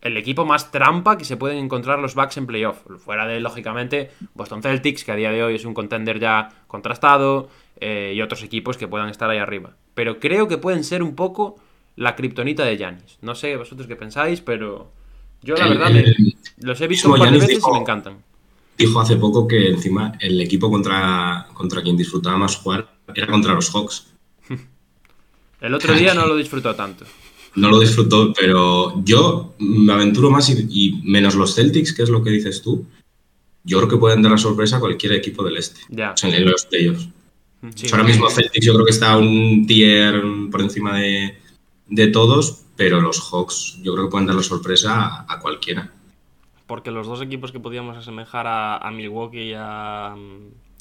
el equipo más trampa que se pueden encontrar los Bucks en playoff. Fuera de, lógicamente, Boston Celtics, que a día de hoy es un contender ya contrastado, eh, y otros equipos que puedan estar ahí arriba. Pero creo que pueden ser un poco la kriptonita de Giannis. No sé vosotros qué pensáis, pero yo la El- verdad me- los he visto un par de veces y me encantan. Dijo hace poco que encima el equipo contra, contra quien disfrutaba más jugar era contra los Hawks. El otro día no lo disfrutó tanto. No lo disfrutó, pero yo me aventuro más y, y menos los Celtics, que es lo que dices tú. Yo creo que pueden dar la sorpresa a cualquier equipo del este. Ya. O sea, en los playoffs. Sí. Ahora mismo Celtics yo creo que está un tier por encima de, de todos, pero los Hawks yo creo que pueden dar la sorpresa a, a cualquiera. Porque los dos equipos que podíamos asemejar a, a Milwaukee y a,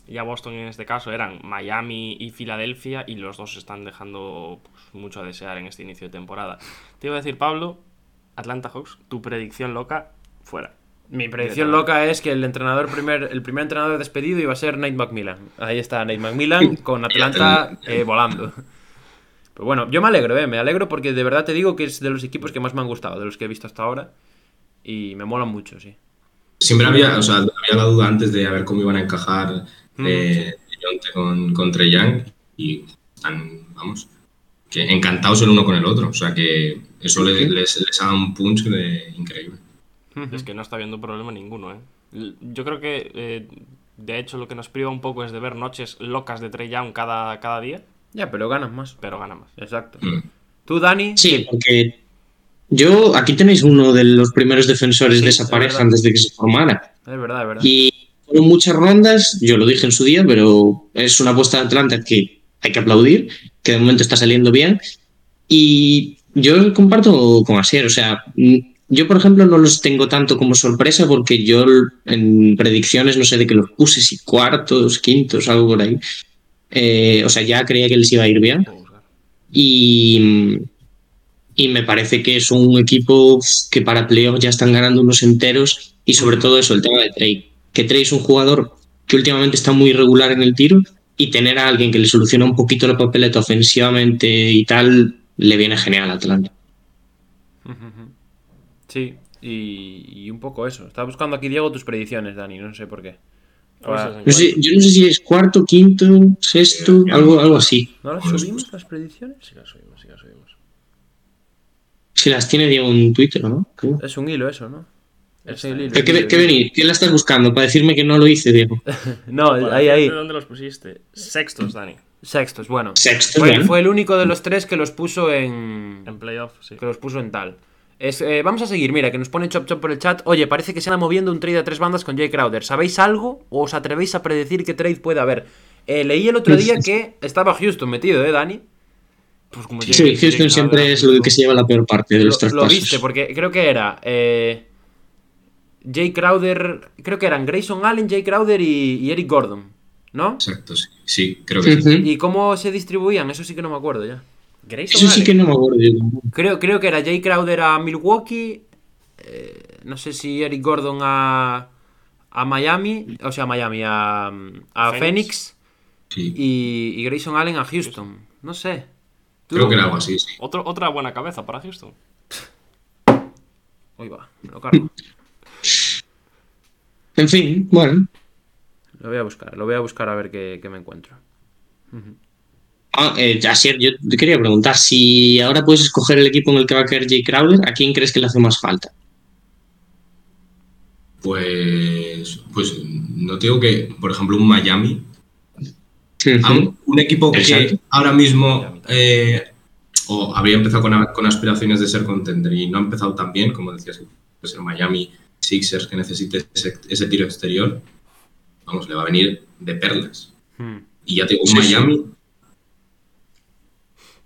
y a Boston en este caso eran Miami y Filadelfia y los dos están dejando pues, mucho a desear en este inicio de temporada. Te iba a decir, Pablo, Atlanta Hawks, tu predicción loca, fuera. Mi predicción loca es que el entrenador primer, el primer entrenador despedido iba a ser Nate McMillan. Ahí está Nate McMillan con Atlanta eh, volando. Pero bueno, yo me alegro, eh, me alegro porque de verdad te digo que es de los equipos que más me han gustado, de los que he visto hasta ahora. Y me molan mucho, sí. Siempre había, o sea, había la duda antes de a ver cómo iban a encajar eh, Dejounte con, con Trae Young y están, vamos, que encantados el uno con el otro. O sea que eso le- les, les ha dado un punch de increíble. Es que no está habiendo problema ninguno, ¿eh? Yo creo que, eh, de hecho, lo que nos priva un poco es de ver noches locas de Trey Young cada, cada día, Ya, pero ganan más. pero gana más. Exacto. Mm. Tú, Dani, Sí, porque yo, aquí tenéis uno de los primeros defensores Sí, de es esa pareja verdad. antes de que se formara. es verdad, es verdad. Y muchas rondas, yo lo dije en su día, pero es una apuesta de Atlanta que hay que aplaudir, que de momento está saliendo bien. Y yo comparto con Asier, o sea, mm, yo por ejemplo no los tengo tanto como sorpresa porque yo en predicciones no sé de que los puse, si cuartos, quintos, algo por ahí. Eh, o sea, ya creía que les iba a ir bien. Puedo buscar. Y, y me parece que es un equipo que para playoffs ya están ganando unos enteros y sobre todo eso, el tema de Trey. Que Trey es un jugador que últimamente está muy irregular en el tiro y tener a alguien que le soluciona un poquito la papeleta ofensivamente y tal, le viene genial a Atlanta. Sí, y, y un poco eso. Estaba buscando aquí, Diego, tus predicciones, Dani, no sé por qué. Ahora- No sé, yo no sé si es cuarto, quinto, sexto, algo, algo así. ¿No las subimos las predicciones? Sí, la subimos, sí, la subimos. Si las tiene Diego en Twitter, ¿no? Es un hilo eso, ¿no? ¿Qué, qué, venir? ¿Qué la estás buscando para decirme que no lo hice, Diego? No, Para ahí, ahí. ¿Dónde los pusiste? Sextos, Dani. Sextos, bueno. Sextos, Fue, fue el único de los tres que los puso en. En playoff, sí. Que los puso en tal. Es, eh, vamos a seguir, mira, que nos pone Chop Chop por el chat. Oye, parece que se anda moviendo un trade a tres bandas con Jay Crowder. ¿Sabéis algo o os atrevéis a predecir qué trade puede haber? Eh, leí el otro día que estaba Houston metido, ¿eh, Dani? Pues como Sí, Houston siempre Crowder, es lo que se lleva la peor parte de Lo, los lo traspasos. viste, porque creo que era. Eh, Jay Crowder. Creo que eran Grayson Allen, Jay Crowder y, y Eric Gordon, ¿no? Exacto, sí. Sí, creo que sí. ¿Y cómo se didistribuían? Eso sí que no me acuerdo ya. Grayson Eso sí que no me acuerdo. yo. Creo, creo que era Jay Crowder a Milwaukee. eh, no sé si Eric Gordon a, a Miami. O sea, a Miami, a, a Phoenix. Phoenix. Sí. Y, y Grayson Allen a Houston. No sé. Creo que era algo así, sí. Otro- otra buena cabeza para Houston. Uy, va, me lo cargo. En fin, bueno. Lo voy a buscar, lo voy a buscar a ver qué, qué me encuentro. Ah, eh, Asier, yo te quería preguntar, si ahora puedes escoger el equipo en el que va a caer Jay Crowder, ¿a quién crees que le hace más falta? Pues, pues no te digo que, por ejemplo, un Miami, un, un equipo que Exacto. ahora mismo eh, o había empezado con, aspiraciones de ser contender y no ha empezado tan bien, como decías, pues el Miami Sixers que necesite ese, ese tiro exterior, vamos, le va a venir de perlas. Hmm. Y ya te digo, un Sí, sí. Miami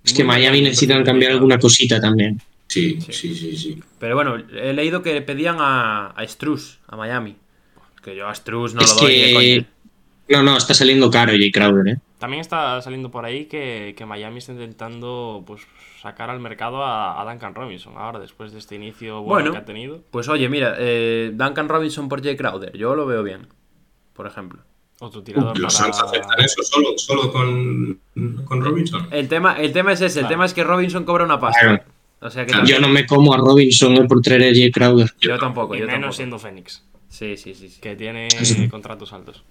Es que Miami necesitan cambiar alguna cosita también. Sí, sí, sí, sí. Pero bueno, he leído que pedían a, a Struz, a Miami. Que yo a Struz no Es lo doy que- coña. No, no, está saliendo caro Jay Crowder, ¿eh? También está saliendo por ahí que, que Miami está intentando pues sacar al mercado a, a Duncan Robinson ahora, después de este inicio bueno, Bueno. que ha tenido. Pues oye, mira, eh, Duncan Robinson por Jay Crowder, yo lo veo bien. Por ejemplo. Otro tirador Los para... Suns aceptan eso solo, solo con, con Robinson. El tema, el tema es ese, el tema es que Robinson cobra una pasta. Claro. O sea que Claro. Yo no me como a Robinson eh, por traer a Jay Crowder. yo tampoco, Y yo menos tampoco. siendo Phoenix, Sí, sí, sí. sí. que tiene contratos altos.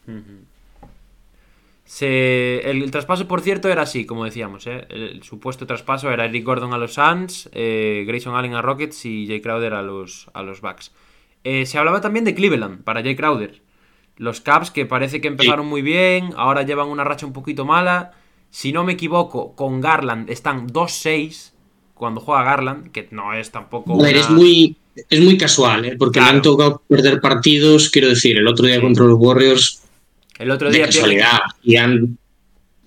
Se- el, el traspaso, por cierto, era así, como decíamos. ¿eh? El, el supuesto traspaso era Eric Gordon a los Suns, eh, Grayson Allen a Rockets y Jay Crowder a los, a los Bucks. Eh, se hablaba también de Cleveland para Jay Crowder. Los Cavs que parece que empezaron muy bien, ahora llevan una racha un poquito mala. Si no me equivoco, con Garland están 2-6 cuando juega Garland, que no es tampoco. Una- es muy, es muy casual. Porque Claro. me han tocado perder partidos, quiero decir, el otro día contra los Warriors, El otro de día pierden- casualidad, y han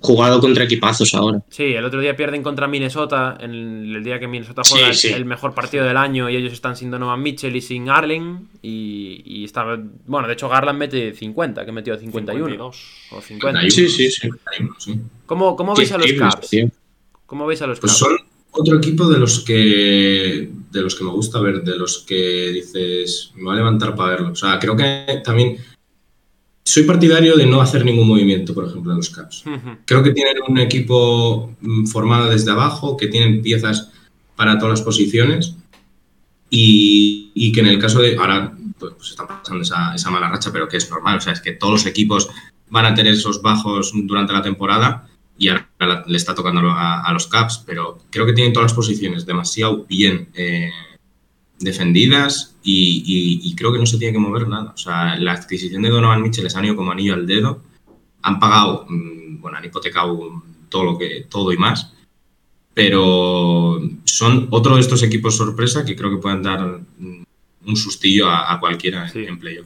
jugado contra equipazos ahora. Sí, el otro día pierden contra Minnesota, en el, día que Minnesota juega Sí, sí. el mejor partido del año y ellos están sin Donovan Mitchell y sin Arlen y, y estaba, bueno, de hecho Garland mete 50, que metió 51 52. o 50. Sí, sí, sí. 51, sí. ¿Cómo, cómo veis a los Cavs? ¿Cómo veis a los Pues Cavs? son otro equipo de los que de los que me gusta ver, de los que dices, me va a levantar para verlo. O sea, creo que también soy partidario de no hacer ningún movimiento, por ejemplo, en los Caps. Creo que tienen un equipo mm, formado desde abajo, que tienen piezas para todas las posiciones y, y que en el caso de ahora pues, pues están pasando esa, esa mala racha, pero que es normal, o sea, es que todos los equipos van a tener esos bajos durante la temporada y ahora le está tocando a, a los Caps, pero creo que tienen todas las posiciones demasiado bien eh, defendidas y, y- y creo que no se tiene que mover nada. O sea, la adquisición de Donovan Mitchell les han ido como anillo al dedo, han pagado, mm, bueno, han hipotecado todo lo que, todo y más, pero son otro de estos equipos sorpresa que creo que pueden dar mm, un sustillo a, a cualquiera en- Sí. en playoff.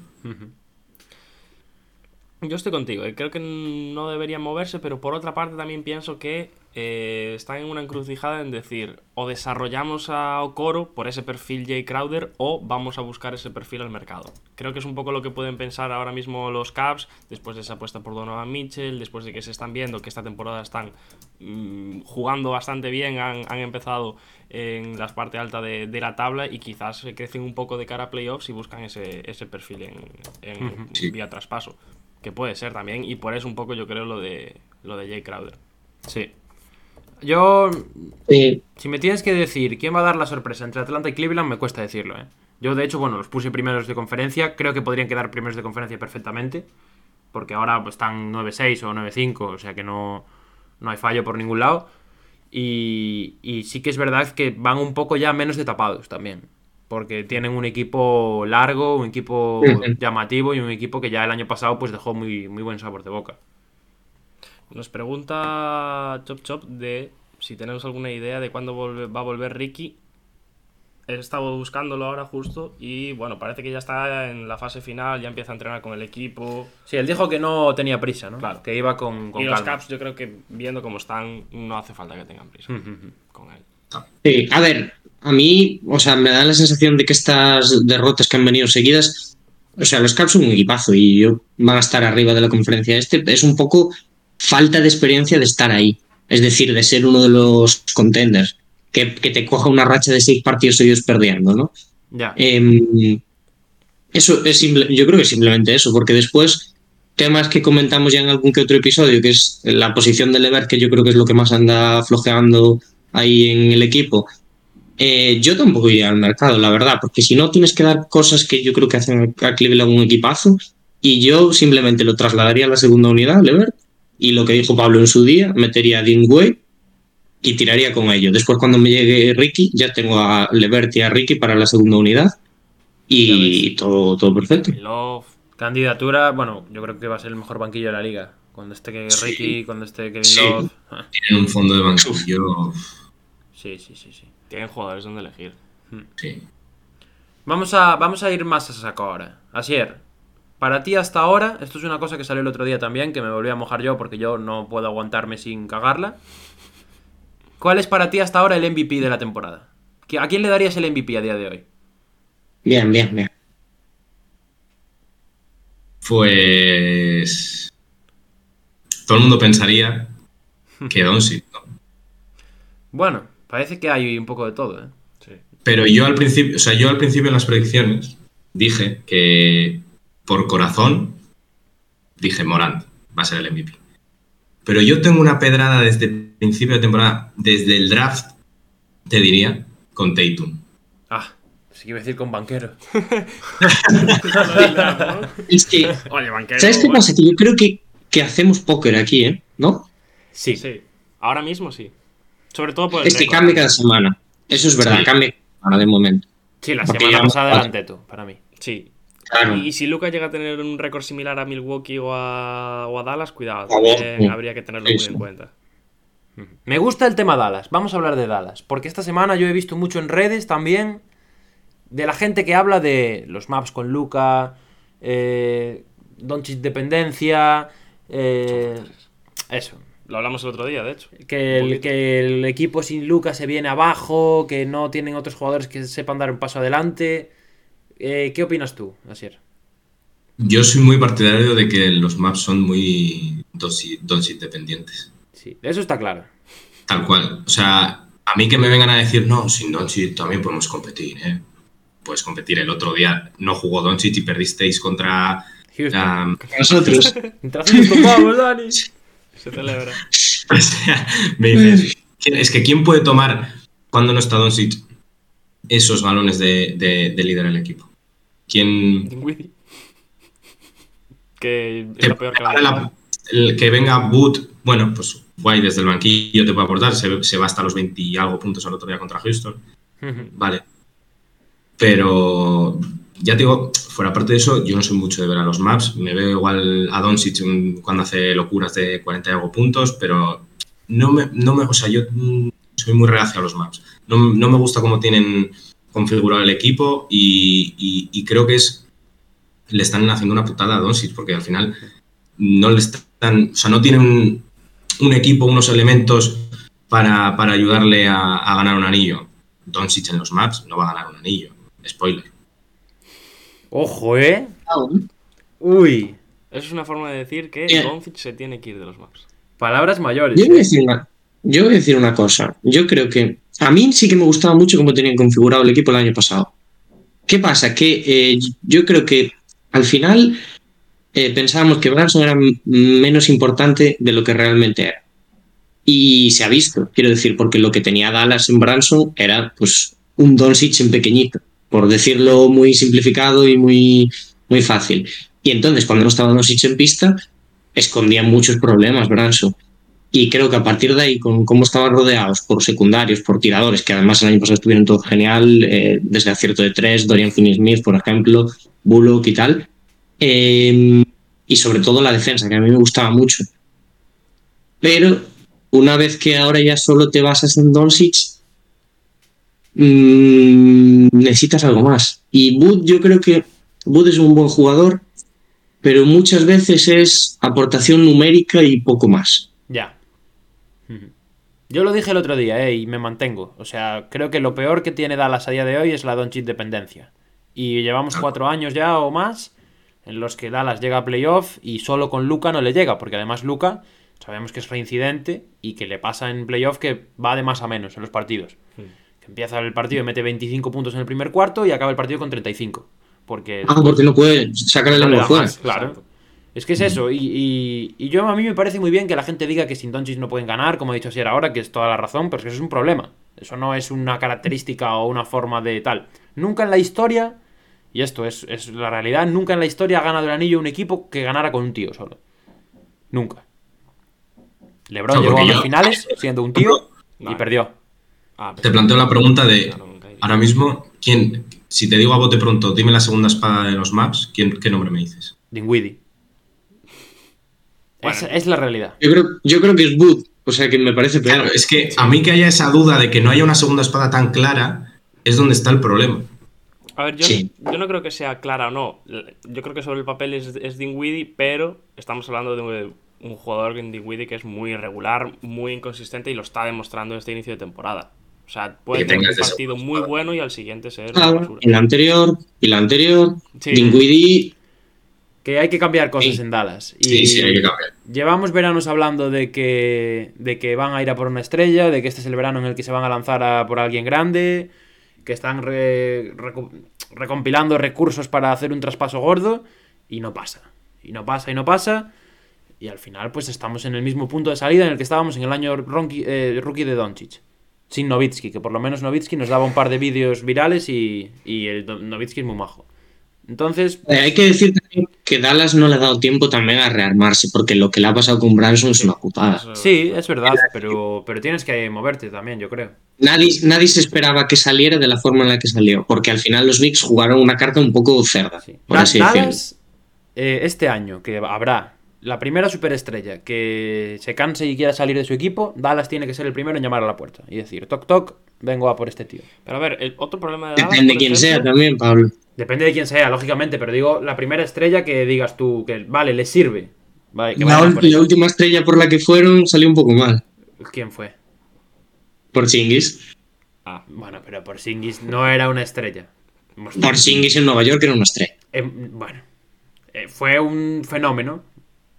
Yo estoy contigo, eh, creo que no deberían moverse, pero por otra parte también pienso que eh, están en una encrucijada en decir o desarrollamos a Okoro por ese perfil Jay Crowder o vamos a buscar ese perfil al mercado. Creo que es un poco lo que pueden pensar ahora mismo los Cavs después de esa apuesta por Donovan Mitchell, después de que se están viendo que esta temporada están mm, jugando bastante bien, han, han empezado en la parte alta de, de la tabla y quizás se crecen un poco de cara a playoffs y buscan ese, ese perfil en, en Sí. vía traspaso. Que puede ser también, y por eso un poco yo creo lo de lo de Jay Crowder. Sí. Yo, si me tienes que decir quién va a dar la sorpresa entre Atlanta y Cleveland, me cuesta decirlo, ¿eh? Yo, de hecho, bueno, los puse primeros de conferencia. Creo que podrían quedar primeros de conferencia perfectamente. Porque ahora pues, están 9-6 o 9-5, o sea que no, no hay fallo por ningún lado. Y, y sí que es verdad que van un poco ya menos de tapados también. Porque tienen un equipo largo, un equipo llamativo y un equipo que ya el año pasado pues dejó muy, muy buen sabor de boca. Nos pregunta Chop Chop de si tenemos alguna idea de cuándo volve- va a volver Ricky. He estado buscándolo ahora justo y bueno, parece que ya está en la fase final, ya empieza a entrenar con el equipo. Sí, él dijo que no tenía prisa, ¿no? Claro. Que iba con, con y los. Caps yo creo que viendo cómo están no hace falta que tengan prisa con él. Sí, a ver, a mí, o sea, me da la sensación de que estas derrotas que han venido seguidas, o sea, los Caps son un equipazo y yo- van a estar arriba de la conferencia este, es un poco falta de experiencia de estar ahí, es decir, de ser uno de los contenders, que, que te coja una racha de seis partidos seguidos perdiendo, ¿no? Ya. Em, eso es simple, yo creo que simplemente eso, porque después temas que comentamos ya en algún que otro episodio, que es la posición de Levert, que yo creo que es lo que más anda flojeando ahí en el equipo. eh, yo tampoco iría al mercado, la verdad, porque si no tienes que dar cosas que yo creo que hacen a Cleveland un equipazo, y yo simplemente lo trasladaría a la segunda unidad, Levert, y lo que dijo Pablo en su día, metería a Dean Wade y tiraría con ello. Después, cuando me llegue Ricky, ya tengo a Levert y a Ricky para la segunda unidad, y todo, todo perfecto. Love, Candidatura, bueno, yo creo que va a ser el mejor banquillo de la liga. Cuando esté Sí. Ricky, cuando esté Kevin Sí. Love. Tienen un fondo de banquillo. Sí, sí, sí, sí. tienen jugadores donde elegir. Sí. Vamos a, vamos a ir más a saco ahora. Asier, para ti hasta ahora, esto es una cosa que salió el otro día también, que me volví a mojar yo porque yo no puedo aguantarme sin cagarla. ¿Cuál es para ti hasta ahora el MVP de la temporada? ¿A quién le darías el MVP a día de hoy? Bien, bien, bien. Pues. Todo el mundo pensaría que Doncic, ¿no? Bueno, parece que hay un poco de todo, ¿eh? Pero yo al principio, o sea, yo al principio en las predicciones dije que por corazón dije Morant va a ser el MVP. Pero yo tengo una pedrada desde el principio de temporada, desde el draft, te diría, con Tatum. Ah, sí que iba a decir con banquero. Es que, Oye, banquero. ¿sabes qué bueno. pasa? Que yo creo que, que hacemos póker aquí, ¿eh? ¿No? Sí. Sí, ahora mismo sí. Sobre todo por el Es que cambia cada semana. Eso es verdad, Sí. cambia ahora de momento. Sí, la Porque semana pasada era Anteto, para mí. Sí. Claro. Y si Luca llega a tener un récord similar a Milwaukee o a, o a Dallas, cuidado, A ver, también sí. habría que tenerlo Sí, muy sí. en cuenta. Me gusta el tema Dallas. Vamos a hablar de Dallas. Porque esta semana yo he visto mucho en redes también de la gente que habla de los maps con Luca, eh, Doncic dependencia, eh, eso. Lo hablamos el otro día, de hecho. El, que el equipo sin Luca se viene abajo, que no tienen otros jugadores que sepan dar un paso adelante. Eh, ¿Qué opinas tú, Asier? Yo soy muy partidario de que los maps son muy Doncic dependientes. Sí, eso está claro. Tal cual. O sea, a mí que me vengan a decir, no, sin Doncic también podemos competir, ¿eh? Puedes competir. El otro día no jugó Doncic y perdisteis contra... Um, Nosotros. Mientras nos topamos, Dani. Se celebra. o sea, me dices, ¿quién- es que ¿quién puede tomar cuando no está Doncic esos balones de, de, de líder del equipo? ¿Quién, Dinwiddie. Que es que, la peor que prepare la- el que venga Boot, bueno, pues guay, desde el banquillo te puede aportar, se, se va hasta los 20 y algo puntos al otro día contra Houston, vale. Pero ya te digo, fuera parte de eso, yo no soy mucho de ver a los maps, me veo igual a Doncic cuando hace locuras de 40 y algo puntos, pero no me, no me o sea, yo mm, soy muy reacio a los maps. No, no me gusta cómo tienen configurado el equipo y, y- y creo que es le están haciendo una putada a Doncic porque al final no le están, o sea, no tienen un, un equipo, unos elementos para, para ayudarle a, a ganar un anillo. Doncic en los maps no va a ganar un anillo. Spoiler. Ojo, ¿eh? Uy. Eso es una forma de decir que. Doncic se tiene que ir de los maps. Palabras mayores. ¿eh? Yo voy a decir una cosa. Yo creo que a mí sí que me gustaba mucho cómo tenían configurado el equipo el año pasado. ¿Qué pasa? Que eh, yo creo que al final eh, pensábamos que Branson era menos importante de lo que realmente era. Y se ha visto, quiero decir, porque lo que tenía Dallas en Branson era pues un Doncic en pequeñito, por decirlo muy simplificado y muy, muy fácil. Y entonces, cuando no estaba Doncic en pista, escondía muchos problemas Branson. Y creo que a partir de ahí, con cómo estaban rodeados por secundarios, por tiradores, que además el año pasado estuvieron todo genial, eh, desde acierto de tres, Dorian Finney-Smith, por ejemplo, Bullock y tal, eh, y sobre todo la defensa, que a mí me gustaba mucho. Pero una vez que ahora ya solo te basas en Doncic, mm, necesitas algo más. Y Bud, yo creo que Bud es un buen jugador, pero muchas veces es aportación numérica y poco más. Ya. Yo lo dije el otro día, ¿eh? Y me mantengo. O sea, creo que lo peor que tiene Dallas a día de hoy es la Doncic dependencia. Y llevamos cuatro años ya o más en los que Dallas llega a playoff y solo con Luca no le llega, porque además Luca sabemos que es reincidente y que le pasa en playoff que va de más a menos en los partidos. Que empieza el partido y mete 25 puntos en el primer cuarto y acaba el partido con 35. Porque Ah, porque no puede sacar el no fuera. más, claro. Es que es eso, y, y- y yo a mí me parece muy bien que la gente diga que sin Doncic no pueden ganar, como he dicho ayer ahora, que es toda la razón, pero es que eso es un problema. Eso no es una característica o una forma de tal. Nunca en la historia, y esto es, es la realidad, nunca en la historia ha ganado el anillo un equipo que ganara con un tío solo. Nunca. LeBron No, llegó a las finales siendo un tío y perdió. Ah, Te planteo la pregunta de, ahora mismo, ¿quién, si te digo a bote pronto, dime la segunda espada de los maps, ¿quién, ¿qué nombre me dices? Dinwiddie. Bueno. Es, es la realidad. Yo creo, yo creo que es Bud, o sea que me parece peor. Claro, es que a mí que haya esa duda de que no haya una segunda espada tan clara, es donde está el problema. A ver, yo, Sí. yo no creo que sea clara o no. Yo creo que sobre el papel es, es Dinwiddie, pero estamos hablando de, un jugador en Dinwiddie que es muy irregular, muy inconsistente y lo está demostrando este inicio de temporada. O sea, puede Que tener un partido muy bueno y al siguiente ser Ah, y la anterior, y la anterior, Sí. Dinwiddie, Que hay que cambiar cosas Sí. en Dallas. Y Sí, sí, hay que cambiar. Llevamos veranos hablando de que, de que van a ir a por una estrella, de que este es el verano en el que se van a lanzar a por alguien grande, que están re- recu- recompilando recursos para hacer un traspaso gordo, y no pasa. Y no pasa, y no pasa. Y al final, pues estamos en el mismo punto de salida en el que estábamos en el año ronqui- eh, rookie de Doncic. Sin Novitsky, que por lo menos Novitsky nos daba un par de vídeos virales y, y el Novitsky es muy majo. Entonces, Eh, hay que decir también que Dallas no le ha dado tiempo también a rearmarse, porque lo que le ha pasado con Branson es una putada. Sí, es verdad, pero, pero tienes que moverte también, yo creo. Nadie, nadie se esperaba que saliera de la forma en la que salió, porque al final los Knicks jugaron una carta un poco cerda, Sí. por Da- así decirlo. Dallas, eh, este año, que habrá la primera superestrella que se canse y quiera salir de su equipo, Dallas tiene que ser el primero en llamar a la puerta y decir, toc toc, vengo a por este tío. Pero a ver, el otro problema de Dallas, Depende por quién ejemplo, sea también, Pablo. Depende de quién sea, lógicamente, pero digo, la primera estrella que digas tú, que vale, le sirve. Vale, que La, última estrella por la que fueron salió un poco mal, ¿Quién fue? por Singis. Ah, Bueno, pero por Singis no era una estrella. Por Singis en Nueva York era una estrella. Eh, bueno, eh, fue un fenómeno.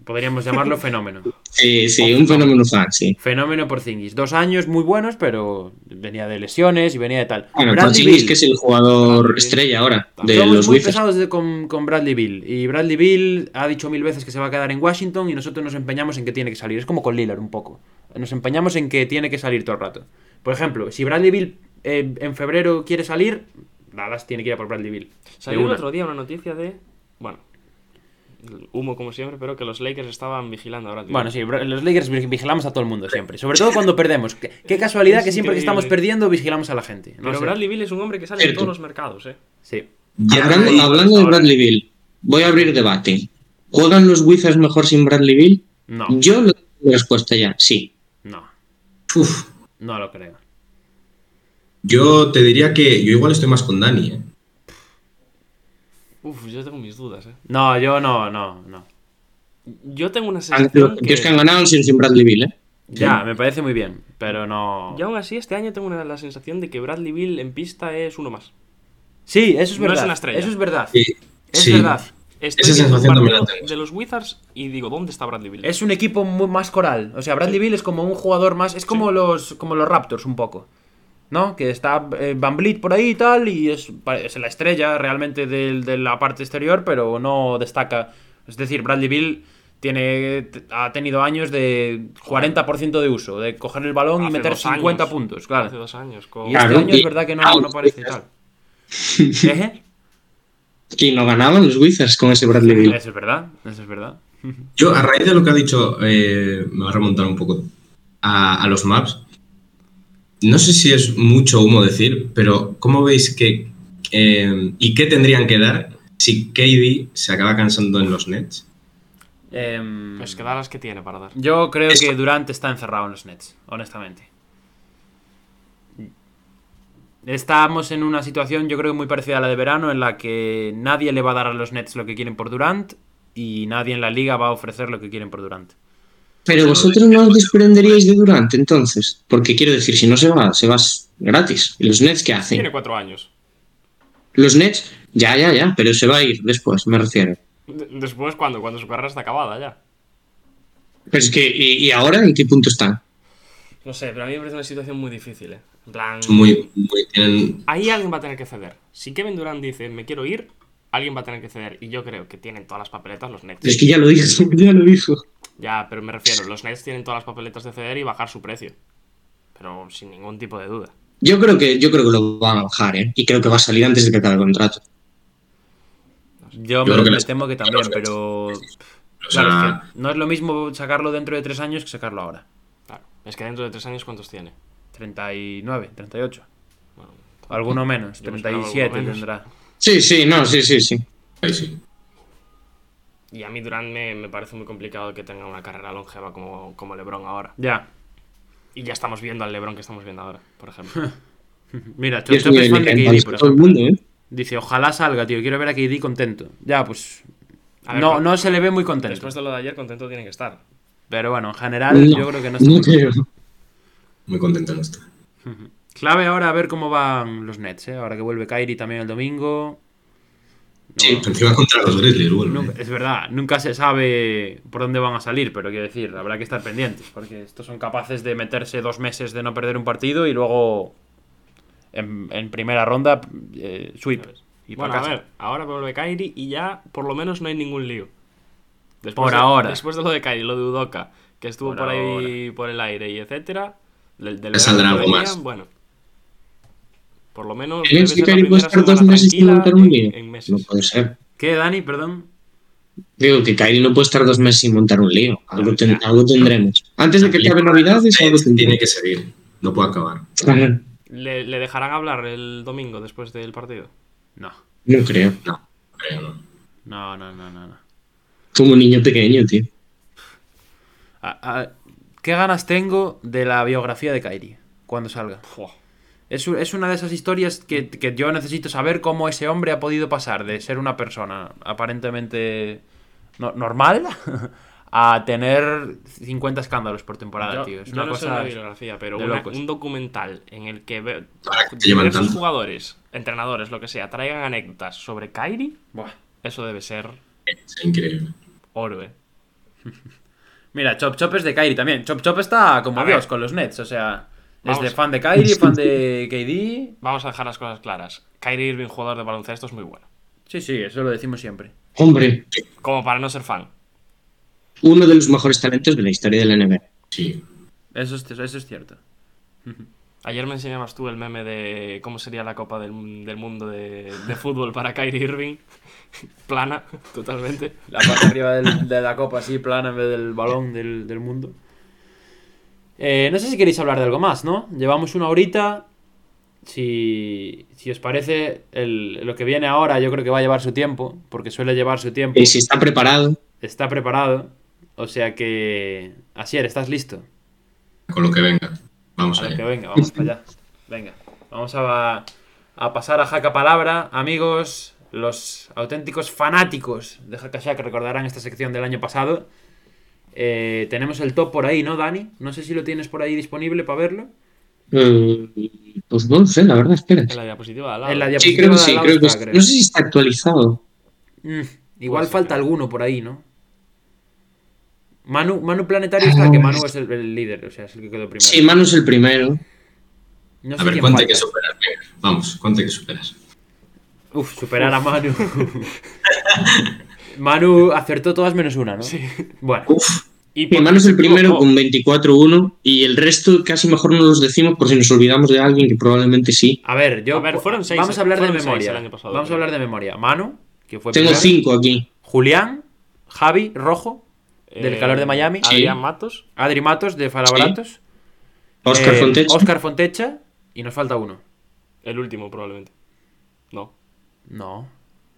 Podríamos llamarlo fenómeno. Sí, sí, un fenómeno fan, sí. Fenómeno por Zingis. Dos años muy buenos, pero venía de lesiones y venía de tal. Bueno, Bradley Beal. que es el jugador Bradley estrella ahora de Somos los muy Wizards. pesados de- con, con Bradley Bill. Y Bradley Bill ha dicho mil veces que se va a quedar en Washington y nosotros nos empeñamos en que tiene que salir. Es como con Lillard un poco. Nos empeñamos en que tiene que salir todo el rato. Por ejemplo, si Bradley Bill eh, en febrero quiere salir, Dallas tiene que ir a por Bradley Bill. Salió el otro día una noticia de. Bueno, humo como siempre, pero que los Lakers estaban vigilando ahora. Bueno, sí, los Lakers vi- vigilamos a todo el mundo siempre. Sobre todo cuando perdemos. Qué, qué casualidad Es que siempre que estamos perdiendo vigilamos a la gente. No Pero sé. Bradley Bill es un hombre que sale en Cierto. todos los mercados, ¿eh? Sí. Hablando, de Bradley Bill, voy a abrir debate. ¿Juegan los Wizards mejor sin Bradley Bill? No, Yo lo tengo la respuesta ya, sí. no, Uf, no lo creo. yo te diría que yo igual estoy más con Dani, ¿eh? Uf, yo tengo mis dudas, ¿eh? No, yo no, no, no. Yo tengo una sensación que que. han ganado han sido sin Bradley Bill, ¿eh? Ya, me parece muy bien, pero no. Yo aún así este año tengo una- la sensación de que Bradley Bill en pista es uno más. Sí, eso es No es verdad. una estrella. Eso es verdad. Sí, Es sí. verdad. Estoy Esa sensación también partido la tengo. de los Wizards y digo, ¿dónde está Bradley Bill? Es un equipo muy más coral. O sea, Bradley Bill es como un jugador más. Es como los como los Raptors un poco. ¿No? Que está eh, Van Vliet por ahí y tal. Y es, es la estrella realmente de, la parte exterior, pero no destaca. Es decir, Bradley Bill tiene, ha tenido años de 40% de uso, de coger el balón y meter dos 50 años. puntos, claro. Hace dos años. con- Y este Claro, año es verdad que no, Ah, no parece tal. ¿Eh? Que no ganaban los Wizards con ese Bradley Bill. Eso es verdad, eso es verdad. Yo, a raíz de lo que ha dicho, eh, me va a remontar un poco a, a los maps. No sé si es mucho humo decir, pero ¿cómo veis que... eh, ¿Y qué tendrían que dar si KD se acaba cansando en los Nets? Em, Pues que Dallas que tiene para dar. Yo creo Es- que Durant está encerrado en los Nets, honestamente. Estamos en una situación, yo creo que muy parecida a la de verano, en la que nadie le va a dar a los Nets lo que quieren por Durant y nadie en la liga va a ofrecer lo que quieren por Durant. Pero vosotros no os desprenderíais de Durant entonces. Porque quiero decir, si no se va, se va gratis. ¿Y los Nets qué hacen? Tiene cuatro años. Los Nets, ya, ya, ya, pero se va a ir después, me refiero. De- Después, ¿cuándo? Cuando su carrera está acabada ya. Pero es que, ¿y, y ahora en qué punto están? No sé, pero a mí me parece una situación muy difícil, ¿eh? En plan, muy, muy- tienen- ahí alguien va a tener que ceder. Si Kevin Durant dice, me quiero ir, alguien va a tener que ceder. Y yo creo que tienen todas las papeletas los Nets. Es que ya lo dijo, ya lo dijo. Ya, pero me refiero, los Nets tienen todas las papeletas de ceder y bajar su precio. Pero sin ningún tipo de duda. Yo creo que, yo creo que lo van a bajar, ¿eh? Y creo que va a salir antes de que acabe el contrato. Yo, me, creo que me les- temo que también, pero... O Claro, es que no es lo mismo sacarlo dentro de tres años que sacarlo ahora. Claro. Es que dentro de tres años, ¿cuántos tiene? 39, 38. Bueno, Alguno menos, Yo me esperaba 37 alguno menos. tendrá. Sí, sí, no, sí, sí, sí. ahí sí. Y a mí Durant me, me parece muy complicado que tenga una carrera longeva como, como LeBron ahora. Ya. Y ya estamos viendo al LeBron que estamos viendo ahora, por ejemplo. Mira, Chop es fan de KD, por a todo el ejemplo. mundo, ¿eh? Dice, ojalá salga, tío. Quiero ver a KD contento. Ya, pues. A ver, no, no se le ve muy contento. Después de lo de ayer, contento tiene que estar. Pero bueno, en general No, yo creo que no está no muy. Muy contento no estoy. Clave ahora a ver cómo van los Nets, ¿eh? Ahora que vuelve Kyrie también el domingo. No, Sí. Encima contra los Grizzlies, vuelve. nunca- es verdad, nunca se sabe por dónde van a salir, pero quiero decir, habrá que estar pendientes, porque estos son capaces de meterse dos meses de no perder un partido y luego en, en primera ronda eh, sweep. Y Bueno, a ver, ahora vuelve Kairi y ya por lo menos no hay ningún lío. Después Por de- ahora. Después de lo de Kairi, lo de Udoka, que estuvo Por por, ahí por el aire y etcétera. Del, del saldrá algo venían, más. Bueno. Por lo menos. ¿Crees debe que Kairi puede estar dos meses sin montar un lío? en. No puede ser. ¿Qué, Dani? Perdón. Digo que Kairi no puede estar dos meses sin montar un lío. Algo, ten- algo tendremos. Antes de que acabe Navidades, algo Tiene tendremos. que seguir. No puede acabar. ¿Le, le dejarán hablar el domingo después del partido? No. No creo. No, creo no. No, no, no, no. no. Como un niño pequeño, tío. A- a- ¿Qué ganas tengo de la biografía de Kyrie cuando salga? Fua. Es, es una de esas historias que, que yo necesito saber cómo ese hombre ha podido pasar de ser una persona aparentemente no- normal a tener 50 escándalos por temporada, Yo, tío. Es yo una no sé cosa una biografía, pero de una- locos. un documental en el que ve, diversos jugadores, entrenadores, lo que sea, traigan anécdotas sobre Kairi, Buah. eso debe ser Es increíble. oro, eh. Mira, Chop Chop es de Kyrie también. Chop Chop está como A ver. Dios con los Nets, o sea, es de fan de Kyrie, fan de KD. Vamos a dejar las cosas claras. Kyrie Irving, jugador de baloncesto, es muy bueno. Sí, sí, eso lo decimos siempre. Hombre, Como para no ser fan. uno de los mejores talentos de la historia de la NBA. Sí. Eso es, eso es cierto. Ayer me enseñabas tú el meme de cómo sería la Copa del, del Mundo de, de fútbol para Kyrie Irving. Plana, totalmente. La parte arriba del- de la copa así plana en vez del balón del, del mundo. Eh, no sé si queréis hablar de algo más, ¿no? Llevamos una horita. Si, si os parece, el- lo que viene ahora yo creo que va a llevar su tiempo, porque suele llevar su tiempo. Y si está preparado, Está preparado. O sea que... Asier, ¿estás listo? Con lo que venga. Vamos A ver, que allá. venga, vamos para allá. Venga, vamos a, a pasar a Jaca Palabra. Amigos, los auténticos fanáticos de Hackashack recordarán esta sección del año pasado. Eh, tenemos el top por ahí, ¿no, Dani? No sé si lo tienes por ahí disponible para verlo. eh, pues no sé, la verdad, espera. En la diapositiva de al lado. En la Sí, diapositiva creo que de al sí, lado creo que está, sí. creo. No sé si está actualizado. Mm, igual falta alguno por ahí, ¿no? Manu, Manu Planetario está, que Manu es el, el líder, o sea, es el que quedó primero. Sí, Manu es el primero. No sé A ver, ¿cuánto hay que superar? Vamos, ¿cuánto hay que superas? Uf, superar a Manu. Manu acertó todas menos una, ¿no? Sí. Bueno, Uf, Y Sí, porque Manu es el primero equivocó. con 24-1 y el resto casi mejor no los decimos por si nos olvidamos de alguien que probablemente sí. a ver, yo. A ver, fueron seis, Vamos a hablar de memoria. el año pasado, Vamos a hablar de memoria. Manu, que fue Tengo primero. 5 aquí. Julián, Javi, Rojo, del Eh, calor de Miami. Adrián Matos. Adri Matos, de Falabratos. Oscar eh, Fontecha. Oscar Fontecha. Y nos falta uno. El último, probablemente. No. No.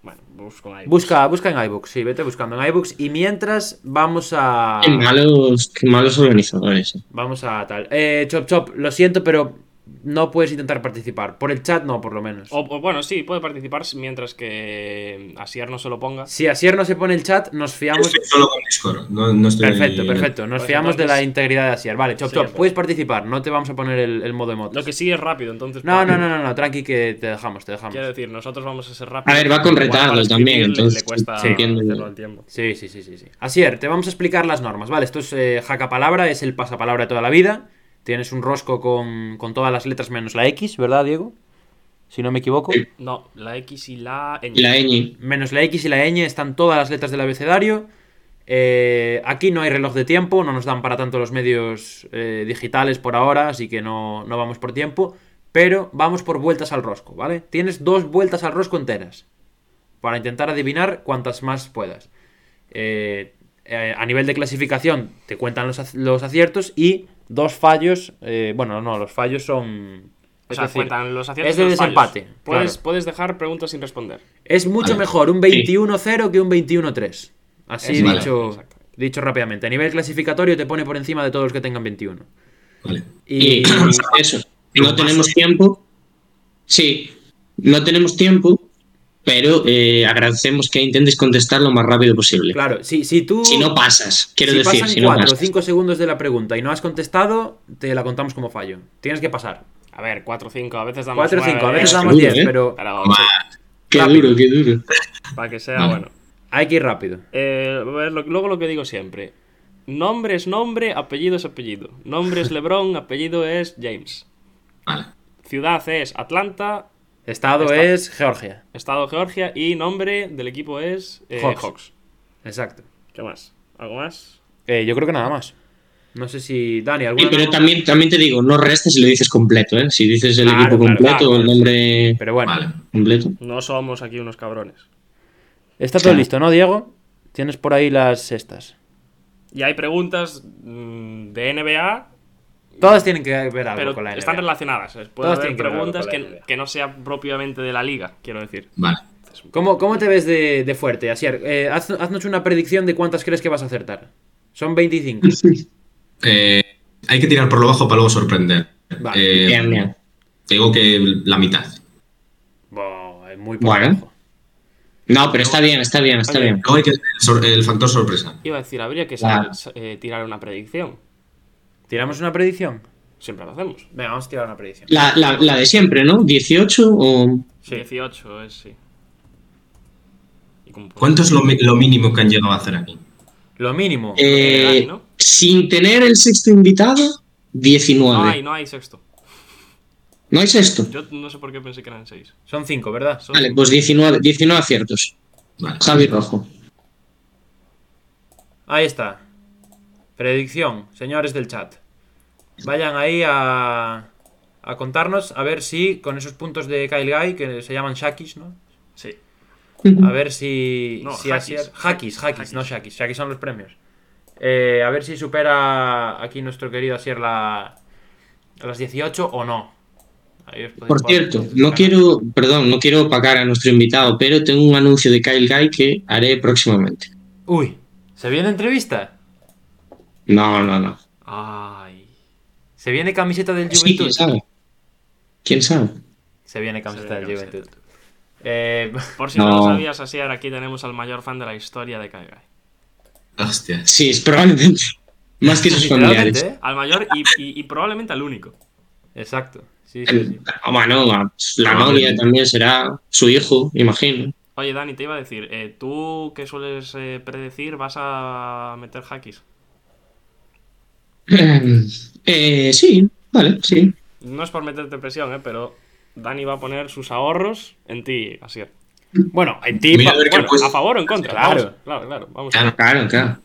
Bueno, busco ahí. Busca, busca en iBooks, sí, vete buscando en iBooks. Y mientras vamos a. Qué malos, qué malos organizadores. eh. Vamos a tal. Eh, Chop Chop, lo siento, pero no puedes intentar participar. Por el chat no, por lo menos. O, o bueno, sí, puede participar mientras que Asier no se lo ponga. Si Asier no se pone el chat, nos yo fiamos. estoy solo con Discord. No, no estoy Perfecto, perfecto. Nos Pues fiamos de entonces- la integridad de Asier. Vale, Chop Sí, Chop, pero- puedes participar. No te vamos a poner el, el modo emotes. Lo que sí es rápido, entonces. No, pues, no, no, no, no, tranqui que te dejamos, te dejamos. Quiero decir, nosotros vamos a ser rápidos. A ver, va con retardo también, entonces, Le cuesta sí, al tiempo. Sí, sí, sí, sí, sí. Asier, te vamos a explicar las normas, ¿vale? Esto es eh, jaca palabra, es el pasapalabra de toda la vida. Tienes un rosco con, con todas las letras menos la X, ¿verdad, Diego? Si no me equivoco. Sí. No, la X y la ñ. Y la ñ. Menos la X y la ñ están todas las letras del abecedario. Eh, aquí no hay reloj de tiempo, no nos dan para tanto los medios eh, digitales por ahora, así que no, no vamos por tiempo. Pero vamos por vueltas al rosco, ¿vale? Tienes dos vueltas al rosco enteras. Para intentar adivinar cuantas más puedas. Eh, eh, a nivel de clasificación te cuentan los, los aciertos y dos fallos. eh, bueno, no, los fallos son. O es sea, decir, cuentan los aciertos es de y fallos. desempate. Puedes, claro. puedes dejar preguntas sin responder. Es mucho Vale. mejor un 21-0 que un 21-3. Así dicho, dicho rápidamente. A nivel clasificatorio te pone por encima de todos los que tengan 21. Vale. Y, Y eso. No tenemos tiempo. Sí, no tenemos tiempo. Pero eh, agradecemos que intentes contestar lo más rápido posible. Claro, si, si tú. Si no pasas, quiero si decir, pasan si no 4 o pasas. 5 segundos de la pregunta y no has contestado, te la contamos como fallo. Tienes que pasar. A ver, 4 o 5, a veces damos 4 o 5, a nueve, veces es damos duro, 10, ¿eh? pero Pero Qué rápido. duro, qué duro. para que sea Vale. bueno. hay que ir rápido. Eh, a ver, lo- luego lo que digo siempre. Nombre es nombre, apellido es apellido. Nombre es LeBron, apellido es James. Vale. Ciudad es Atlanta, Estado es Georgia. estado Georgia y nombre del equipo es eh, Hawks. Hawks. Exacto. ¿Qué más? ¿Algo más? Eh, yo creo que nada más. No sé si. Dani, Sí, ¿alguna pero no? también, también te digo, no restes si lo dices completo, ¿eh? Si dices el Claro, equipo claro, completo claro. o el nombre Pero bueno, Vale. completo. No somos aquí unos cabrones. está todo Claro. listo, ¿no, Diego? Tienes por ahí las estas. Y hay preguntas mm, de NBA, Todas tienen que ver algo pero con la NBA. están relacionadas. Puede Todas haber que preguntas con que, no sean propiamente de la liga, quiero decir. Vale. ¿Cómo, cómo te ves de, de fuerte, Asier? Eh, haz- haznos una predicción de cuántas crees que vas a acertar. Son 25. Eh, hay que tirar por lo bajo para luego sorprender. Vale. Eh, Bien, bien. digo que la mitad. Es muy por Bueno. abajo. No, pero está bien, está bien, está Oye, bien. Luego hay que el, factor sorpresa. Iba a decir, habría que saber, eh, tirar una predicción. ¿Tiramos una predicción? Siempre lo hacemos. Venga, vamos a tirar una predicción. La, la, la de siempre, ¿no? 18 o... 18 es sí. ¿Cuánto es lo, lo mínimo que han llegado a hacer aquí? Lo mínimo. Eh, sin tener el sexto invitado, 19. No hay, no hay sexto. ¿No hay sexto? Yo no sé por qué pensé que eran 6. Son 5, ¿verdad? Vale, pues 19, 19 aciertos. Vale. Javi Rojo. Ahí está. Predicción, señores del chat. Vayan ahí a, a contarnos a ver si con esos puntos de Kyle Guy, que se llaman Shakis, ¿no? Sí. A ver si. No, si Hakis, Hakis. no Shakis. Shakis son los premios. Eh, a ver si supera aquí nuestro querido Asier la, a las 18 o no. Ahí os podéis Por cierto, no quiero, perdón, no quiero opacar a nuestro invitado, pero tengo un anuncio de Kyle Guy que haré próximamente. Uy, ¿se viene entrevista? No, no, no. Ay. ¿Se viene camiseta del Sí, Juventud? quién sabe. ¿Quién sabe? Se viene camiseta viene del camiseta. Juventud. Eh, Por si no, No. lo sabías, así ahora aquí tenemos al mayor fan de la historia de Kai. Hostia. Sí, es probablemente. Más que sus familiares. ¿eh? Al mayor y, y- y probablemente al único. Exacto. Sí, sí, sí. Ah, bueno, la novia también será su hijo, imagino. Oye, Dani, te iba a decir, eh, tú que sueles eh, predecir, ¿vas a meter hackis? Eh, sí, vale, sí. No es por meterte presión, ¿eh? pero Dani va a poner sus ahorros en ti, así. Bueno, en ti. Mira, pa- a ver qué Bueno, pues- a favor o en contra. Claro. Vamos, claro, claro. Vamos. Claro, Claro, claro.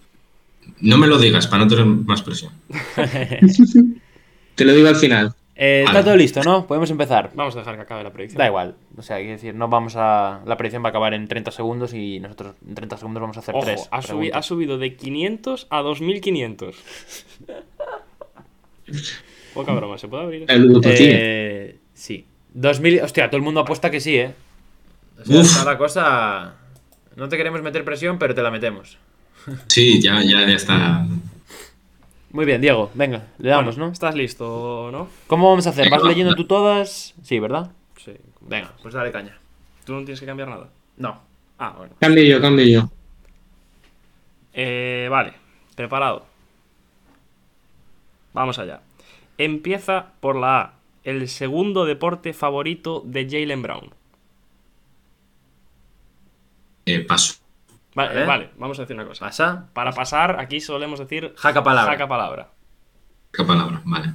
no me lo digas para no tener más presión. Te lo digo al final. Eh, está todo listo, ¿no? Podemos empezar. Vamos a dejar que acabe la predicción. Da igual. O sea, quiero decir, no vamos a. La predicción va a acabar en 30 segundos y nosotros en 30 segundos vamos a hacer Ojo, tres. ha, subi- ha subido de 500 a 2500. Poca broma, ¿se puede abrir? Ludopatía. Eh, sí. 2000. Hostia, todo el mundo apuesta que sí, ¿eh? O sea, está la cosa. No te queremos meter presión, pero te la metemos. Sí, ya, ya, ya está. Muy bien, Diego, venga, le damos, Bueno, ¿no? ¿Estás listo, no? ¿Cómo vamos a hacer? ¿Vas leyendo tú todas? Sí, ¿verdad? Sí. Venga, pues dale caña. ¿Tú no tienes que cambiar nada? No. Ah, bueno. Cambio yo, cambio yo. Eh, vale, preparado. Vamos allá. Empieza por la A. El segundo deporte favorito de Jalen Brown. Eh, paso. Vale, Vale. vale, vamos a decir una cosa. ¿Pasa? Para pasar, aquí solemos decir Jaca palabra. jaca palabra. ¿Qué palabra? Vale.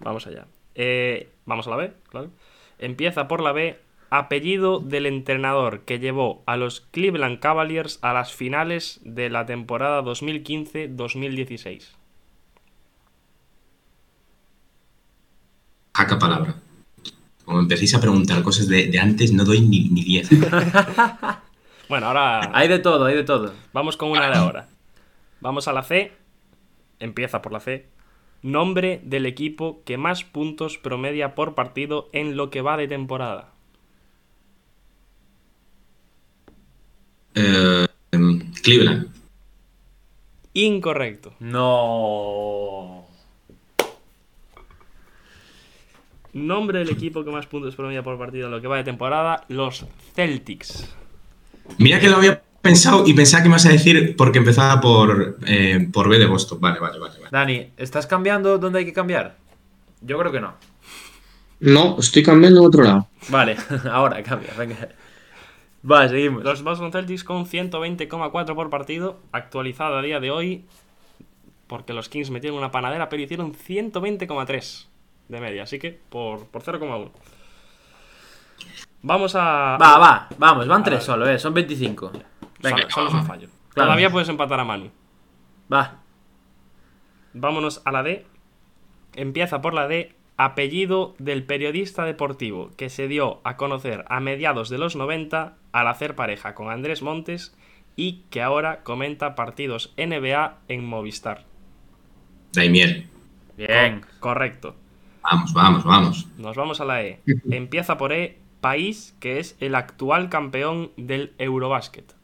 Vamos allá. Eh, vamos a la B, claro. Empieza por la B. Apellido del entrenador que llevó a los Cleveland Cavaliers a las finales de la temporada 2015-2016. Jaca palabra. Como empecéis a preguntar cosas de, de antes, no doy ni, ni 10. Bueno, ahora Hay de todo, hay de todo. vamos con una de ahora. Vamos a la C. Empieza por la C. Nombre del equipo que más puntos promedia por partido en lo que va de temporada. Eh, em, Cleveland. Incorrecto. No. Nombre del equipo que más puntos promedia por partido en lo que va de temporada, los Celtics. Mira que lo había pensado y pensaba que me ibas a decir porque empezaba por, eh, por B de Boston. Vale, vale, vale. vale. Dani, ¿estás cambiando donde hay que cambiar? Yo creo que no. No, estoy cambiando a otro lado. Vale, ahora cambia, venga. Vale, seguimos. Los Boston Celtics con 120,4 por partido, actualizado a día de hoy, porque los Kings metieron una panadera, pero hicieron 120,3 de media, así que por, por 0,1. Vamos a... Va, va, vamos, van tres ver. solo, eh, son 25. Venga, Solo, solo es un fallo. Claro. Todavía puedes empatar a Manu. va. Vámonos a la D. Empieza por la D. Apellido del periodista deportivo que se dio a conocer a mediados de los 90 al hacer pareja con Andrés Montes y que ahora comenta partidos NBA en Movistar. Daimiel. Bien. Correcto. Vamos, vamos, vamos. Nos vamos a la E. Empieza por E. País que es el actual campeón del Eurobásquet.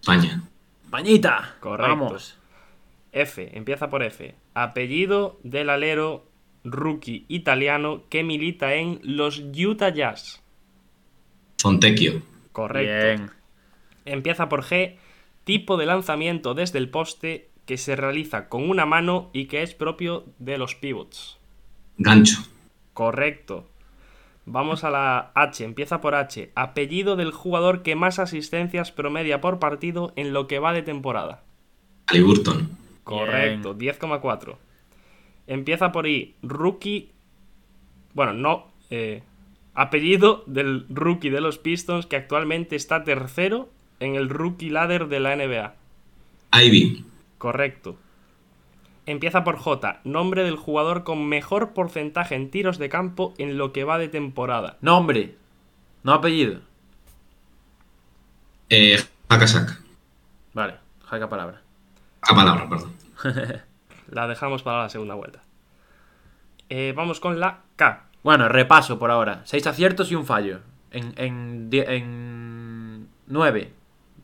España. Pañita. Correcto. Vamos. F, empieza por F. Apellido del alero rookie italiano que milita en los Utah Jazz. Fontecchio. Correcto. Bien. Empieza por G. Tipo de lanzamiento desde el poste que se realiza con una mano y que es propio de los pivots. Gancho. Correcto. Vamos a la H, empieza por H. Apellido del jugador que más asistencias promedia por partido en lo que va de temporada. Halliburton. Correcto, 10,4. Empieza por I, rookie. Bueno, no. eh, apellido del rookie de los Pistons que actualmente está tercero en el rookie ladder de la NBA. Ivy. Correcto. Empieza por J, nombre del jugador con mejor porcentaje en tiros de campo en lo que va de temporada. Nombre. No apellido. Eh, Hakasak. Vale, jaca palabra. A palabra, perdón. La dejamos para la segunda vuelta. Eh, vamos con la K. Bueno, repaso por ahora. Seis aciertos y un fallo. En, en, die- en nueve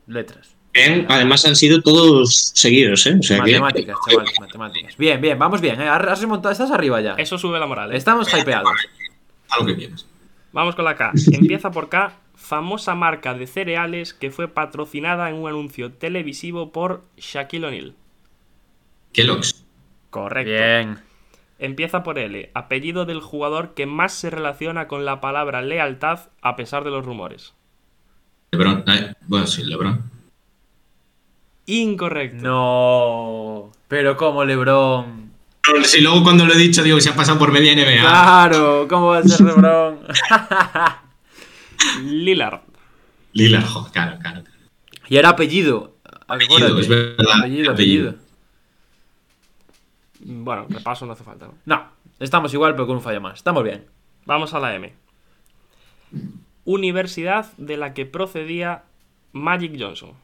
letras. Bien, además han sido todos seguidos, ¿eh? O sea que. Matemáticas, chavales, matemáticas. Bien, bien, vamos bien. ¿eh? Has remontado, estás arriba ya. Eso sube la moral. ¿eh? Estamos hypeados. A lo que quieras. Vamos con la K. Empieza por K, famosa marca de cereales que fue patrocinada en un anuncio televisivo por Shaquille O'Neal. Kellogg's. Correcto. Bien. Empieza por L, apellido del jugador que más se relaciona con la palabra lealtad a pesar de los rumores. Lebron. eh, bueno, sí, Lebron. Incorrecto. No. Pero como Lebron. Si luego cuando lo he dicho digo que se ha pasado por media NBA. Claro, ¿cómo va a ser Lebron? Lillard. Lillard, jo, claro, claro. claro. y era apellido. Apellido, es verdad. Apellido, apellido. apellido. Bueno, repaso no hace falta. ¿no? No, estamos igual, pero con un fallo más. Estamos bien. Vamos a la M. Universidad de la que procedía Magic Johnson.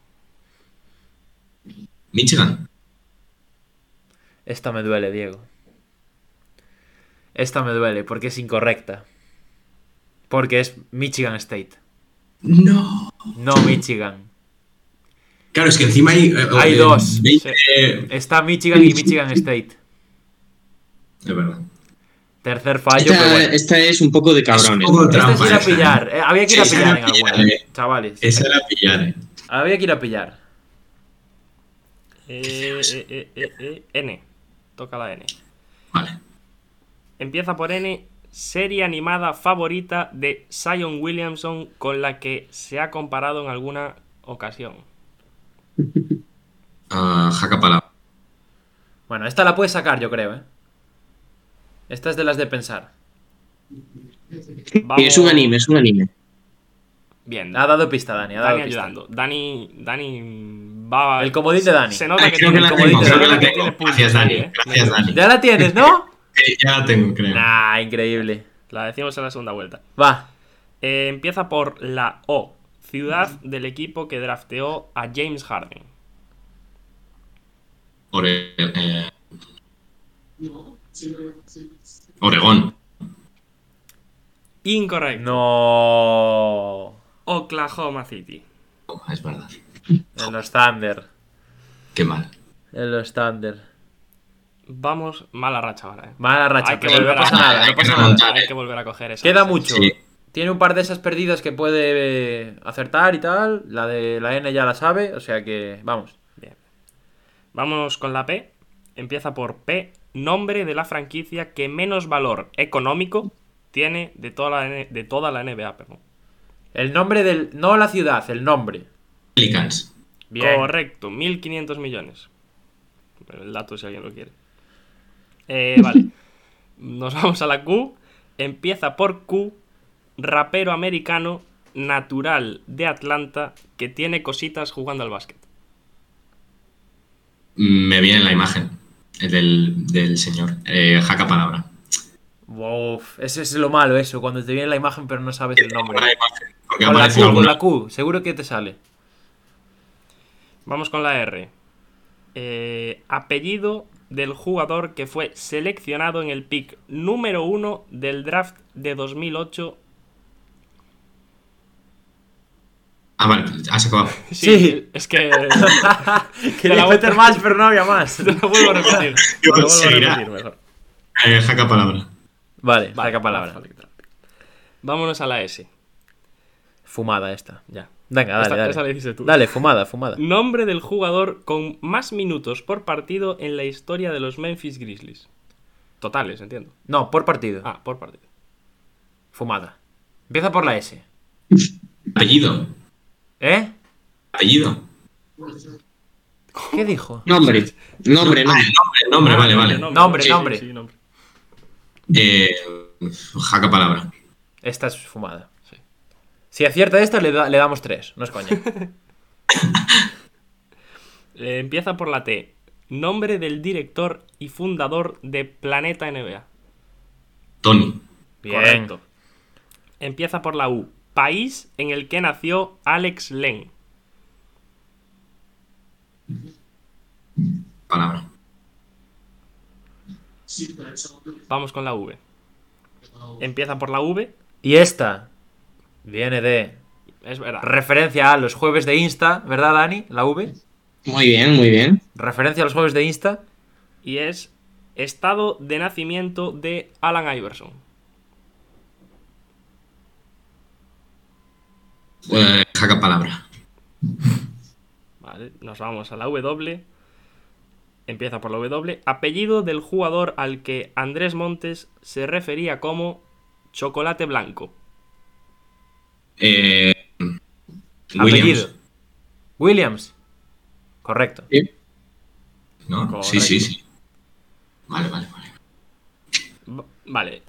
Michigan. Esta me duele, Diego. Esta me duele porque es incorrecta. Porque es Michigan State. No. No Michigan. Claro, es que encima hay. eh, Hay eh, dos. 20, Está Michigan y Michigan State. Es verdad. Tercer fallo, Esta, pero bueno. esta es un poco de cabrones. trampa. Este es ir a esa, pillar. eh, había que ir a pillar en alguna. Chavales. Esa era pillar, eh. Había que ir a pillar. Eh, eh, eh, eh, eh, N. Toca la N. Vale. Empieza por N. Serie animada favorita de Zion Williamson con la que se ha comparado en alguna ocasión. Ah, jaca palabra. Bueno, esta la puedes sacar, yo creo, ¿eh? Esta es de las de pensar. Y es un anime, es un anime. Bien. Ha dado pista, Dani. Ha dado Dani pista. ayudando. Dani, Dani va. El comodín de Dani. Se nota Ah, que tiene que la el comodín de Dani, puntos Gracias, Dani. ¿eh? Gracias, Dani. ¿Ya la tienes, no? Eh, Ya la tengo, creo. Nah, increíble. La decimos en la segunda vuelta. Va. Eh, empieza por la O. Ciudad del equipo que drafteó a James Harden. Ore- eh, Oregón. Incorrecto. No. Oklahoma City. Oh, es verdad. En los Thunder. Qué mal. En los Thunder. Vamos, mala racha ahora, ¿eh? Mala racha, Hay que volver a- pasa nada, hay no que pasa nada. remontar. Hay que volver a coger esa. Queda mucho. Sí. Tiene un par de esas perdidas que puede acertar y tal. La de la N ya la sabe, o sea que vamos. Bien. Vamos con la P. Empieza por P, nombre de la franquicia que menos valor económico tiene de toda la, de toda la NBA. Perdón. El nombre del. No la ciudad, el nombre. Pelicans. Bien. Correcto, 1.500 millones. El dato si alguien lo quiere. Eh, vale. Nos vamos a la Q. Empieza por Q, rapero americano natural de Atlanta que tiene cositas jugando al básquet. Me viene la imagen del, del señor. Eh, jaca palabra. Wow, eso es lo malo, eso. Cuando te viene la imagen, pero no sabes el nombre. Imagen, Con Q, con la Q, seguro que te sale. Vamos con la R. Eh, apellido del jugador que fue seleccionado en el pick número uno del draft de 2008. Ah, vale, has acabado. Sí. Es que... Quería meter más, pero no había más. Te lo vuelvo a repetir. Te lo vuelvo a repetir mejor. Eh, jaca palabra. Vale, Vale, saca palabra. vale. Vámonos a la S. Fumada esta. Ya. Venga, dale, Esta- dale. esa la dices tú. Dale, fumada, fumada. Nombre del jugador con más minutos por partido en la historia de los Memphis Grizzlies. Totales, entiendo. No, por partido. Ah, por partido. Fumada. Empieza por la S. Apellido. ¿Eh? Apellido. ¿Qué dijo? Nombre. Nombre, nombre. nombre, vale, vale. Nombre, sí, nombre. sí, sí, nombre. Eh, jaca palabra. Esta es fumada. Si acierta esta, le, da- le damos tres. No es coña. Eh, empieza por la T. Nombre del director y fundador de Planeta NBA. Tony. Bien. Correcto. Empieza por la U. País en el que nació Alex Len. Palabra. Vamos con la V. Empieza por la V. Y esta viene de Es verdad. referencia a los jueves de Insta, ¿verdad, Dani? La V. Muy bien, muy bien. Referencia a los jueves de Insta. Y es estado de nacimiento de Alan Iverson. Eh, jaca palabra. Vale, nos vamos a la W. Empieza por la W. Apellido del jugador al que Andrés Montes se refería como chocolate blanco. Eh, Apellido. Williams. Williams. Correcto. Sí. ¿No? Correcto. Sí, sí, sí. Vale, vale, vale. Va- Vale.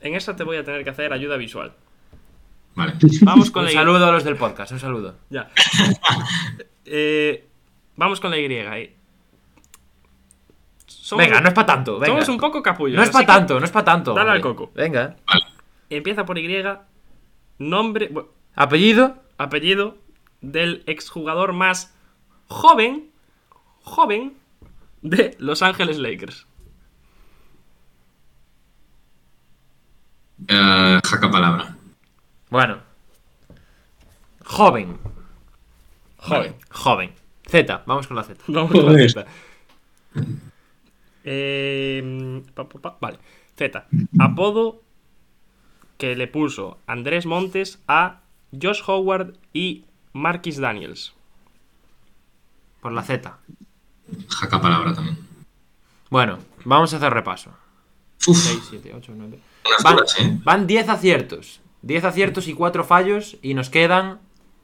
En esta te voy a tener que hacer ayuda visual. Vale. Vamos con Un la Y. saludo a los del podcast, un saludo. Ya. Eh, vamos con la Y. eh. Somos Venga, no es para tanto. Venga. Somos un poco capullos. No es para tanto, no es para tanto. Dale al coco. Venga. Empieza por Y. Nombre. Apellido. apellido del exjugador más joven, joven de Los Ángeles Lakers. Eh, jaca palabra. Bueno. Joven. Joven. Joven. Z, vamos con la Z. Vamos con la. Z. Eh, pa, pa, pa, vale. Z. Apodo que le puso Andrés Montes a Josh Howard y Marquis Daniels. Por la Z. Jaca palabra también. Bueno, vamos a hacer repaso. Uf, 6, 7, 8, 9. unas Van, ¿eh? van 10 aciertos. 10 aciertos y 4 fallos. Y nos quedan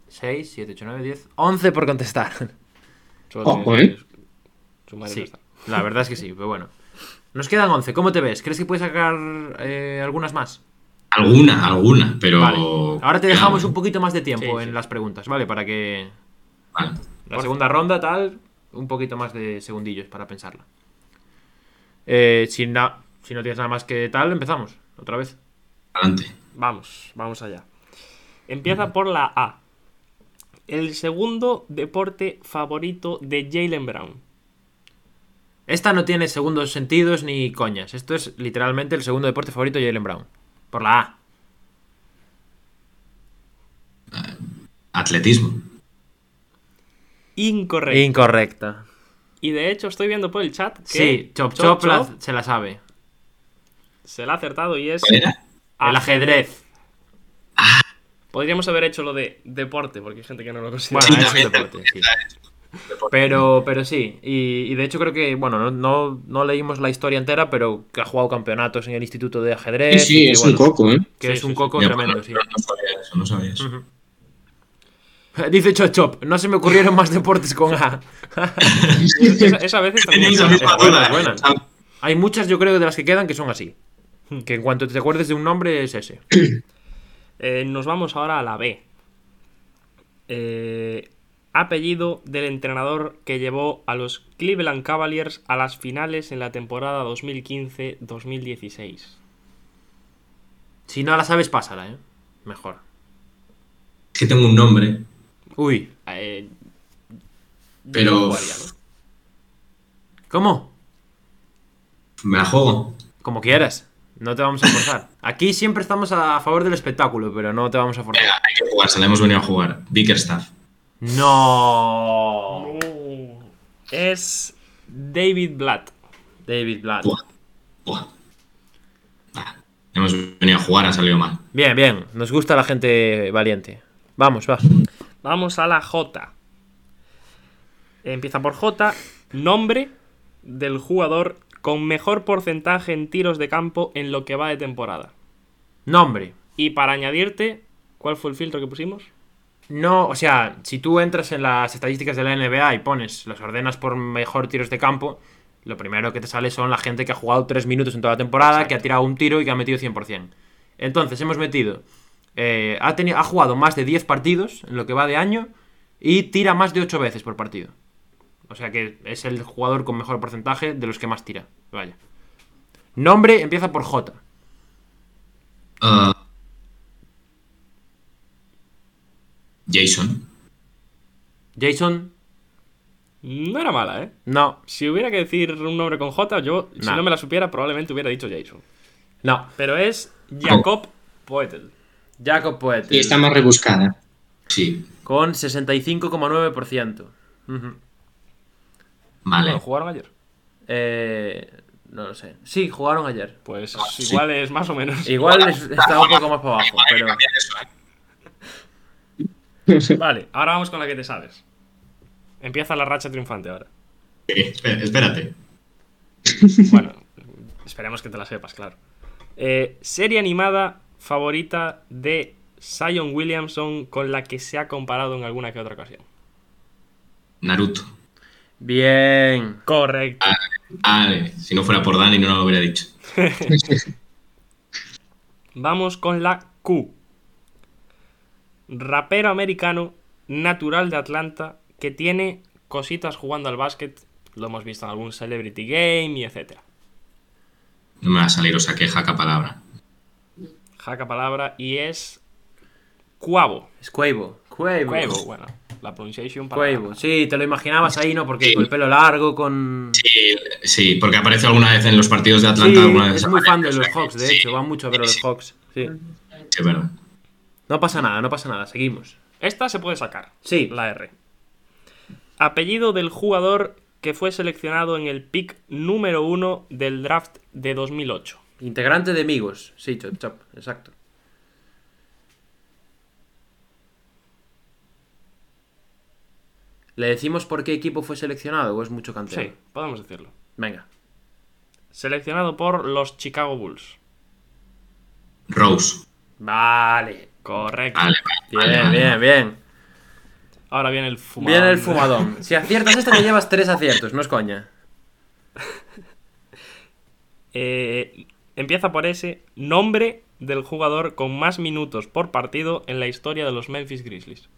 6, 7, 8, 9, 10. 11 por contestar. Solo Ojo, ¿eh? su madre no Sí, la verdad es que sí, pero bueno. Nos quedan 11. ¿Cómo te ves? ¿Crees que puedes sacar eh, algunas más? Alguna, alguna, pero. Vale. Ahora te dejamos Claro. un poquito más de tiempo Sí, en sí. las preguntas, ¿vale? Para que Vale. la segunda ronda, tal, un poquito más de segundillos para pensarla. Eh, si, na- si no tienes nada más que tal, empezamos. Otra vez. Adelante. Vamos, vamos allá. Empieza por la A. El segundo deporte favorito de Jalen Brown. Esta no tiene segundos sentidos ni coñas. Esto es literalmente el segundo deporte favorito de Jalen Brown. Por la A. Atletismo. Incorrecto. Incorrecta. Y de hecho estoy viendo por el chat que Sí, Chop Chop, la- se la sabe. se la ha acertado y es ¿Cuál era? El ajedrez. Podríamos haber hecho lo de deporte, porque hay gente que no lo considera. Bueno, Sí, es un también, deporte, sí. Pero, pero sí, y, y de hecho creo que, bueno, no, no, no leímos la historia entera, pero que ha jugado campeonatos en el Instituto de Ajedrez. sí, es bueno, un coco, ¿eh? Que Sí, es sí, un sí. coco tremendo, sí. No, sabía eso, no sabía eso. Dice Chop Chop, no se me ocurrieron más deportes con A. Esa, esa a veces también. Es buena, buena. ¿eh? Hay muchas, yo creo, de las que quedan que son así. Que en cuanto te acuerdes de un nombre es ese. Eh, nos vamos ahora a la B. Eh, apellido del entrenador que llevó a los Cleveland Cavaliers a las finales en la temporada 2015-2016. Si no la sabes, pásala, ¿eh? Mejor. Es que tengo un nombre, Uy, Eh, pero no jugaría, ¿no? ¿cómo? me la juego. Como quieras. No te vamos a forzar. Aquí siempre estamos a favor del espectáculo, pero no te vamos a forzar. Venga, hay que jugar, se la hemos venido a jugar. Bickerstaff. No. Es David Blatt. David Blatt. Buah. Buah. Ah, hemos venido a jugar, ha salido mal. Bien, bien. Nos gusta la gente valiente. Vamos, va. Vamos a la J. Empieza por J. Nombre del jugador con mejor porcentaje en tiros de campo en lo que va de temporada. Nombre. Y para añadirte, ¿cuál fue el filtro que pusimos? No, o sea, si tú entras en las estadísticas de la NBA y pones, los ordenas por mejor tiros de campo, lo primero que te sale son la gente que ha jugado 3 minutos en toda la temporada, que ha tirado un tiro y que ha metido 100%. Entonces, hemos metido. eh, ha, tenido, ha jugado más de 10 partidos en lo que va de año y tira más de 8 veces por partido. O sea que es el jugador con mejor porcentaje de los que más tira. Vaya. Nombre empieza por J. Ah, Jason. Jason, No era mala, ¿eh? no, Si hubiera que decir un nombre con J, yo, si no me la supiera, probablemente hubiera dicho Jason. no. Pero es Jacob Poetel. Jacob Poet. Y está más rebuscada. Sí, Con 65,9%. Ujú. vale. Bueno, ¿Jugaron ayer? Eh, no lo sé. Sí, jugaron ayer. Pues sí. igual es más o menos. Igual es- está un poco más para abajo, pero... eso, ¿eh? Vale, ahora vamos con la que te sabes. Empieza la racha triunfante ahora. Eh, espé- Espérate. Bueno, esperemos que te la sepas, claro. Eh, serie animada favorita de Zion Williamson con la que se ha comparado en alguna que otra ocasión. Naruto. Bien. Correcto. Vale, si no fuera por Dani no lo hubiera dicho. Vamos con la Q. Rapero americano, natural de Atlanta, que tiene cositas jugando al básquet. Lo hemos visto en algún Celebrity Game y etcétera. No me va a salir, o sea, que jaca palabra. Jaca palabra y es Cuavo. Es Cuevo. Cuevo. Cuevo, bueno, la pronunciation para... Cuevo. Sí, te lo imaginabas ahí, ¿no? Porque con el pelo largo, con... Sí, sí, porque aparece alguna vez en los partidos de Sí, Atlanta. alguna vez es muy fan de los Hawks, de sí, hecho. Va mucho a ver a los Hawks. Sí. Sí, es verdad. No pasa nada, no pasa nada. Seguimos. Esta se puede sacar. Sí. La R. Apellido del jugador que fue seleccionado en el pick número uno del draft de 2008. Integrante de Amigos. Sí, chop, chop. Exacto. ¿Le decimos por qué equipo fue seleccionado o es mucho canteo? Sí, podemos decirlo. Venga. Seleccionado por los Chicago Bulls. Rose. Vale. Correcto. Vale, Bien, vale, bien, vale. bien. Ahora viene el fumador. Viene el fumadón. Si aciertas esta, te llevas tres aciertos, no es coña. Eh, empieza por ese nombre del jugador con más minutos por partido en la historia de los Memphis Grizzlies.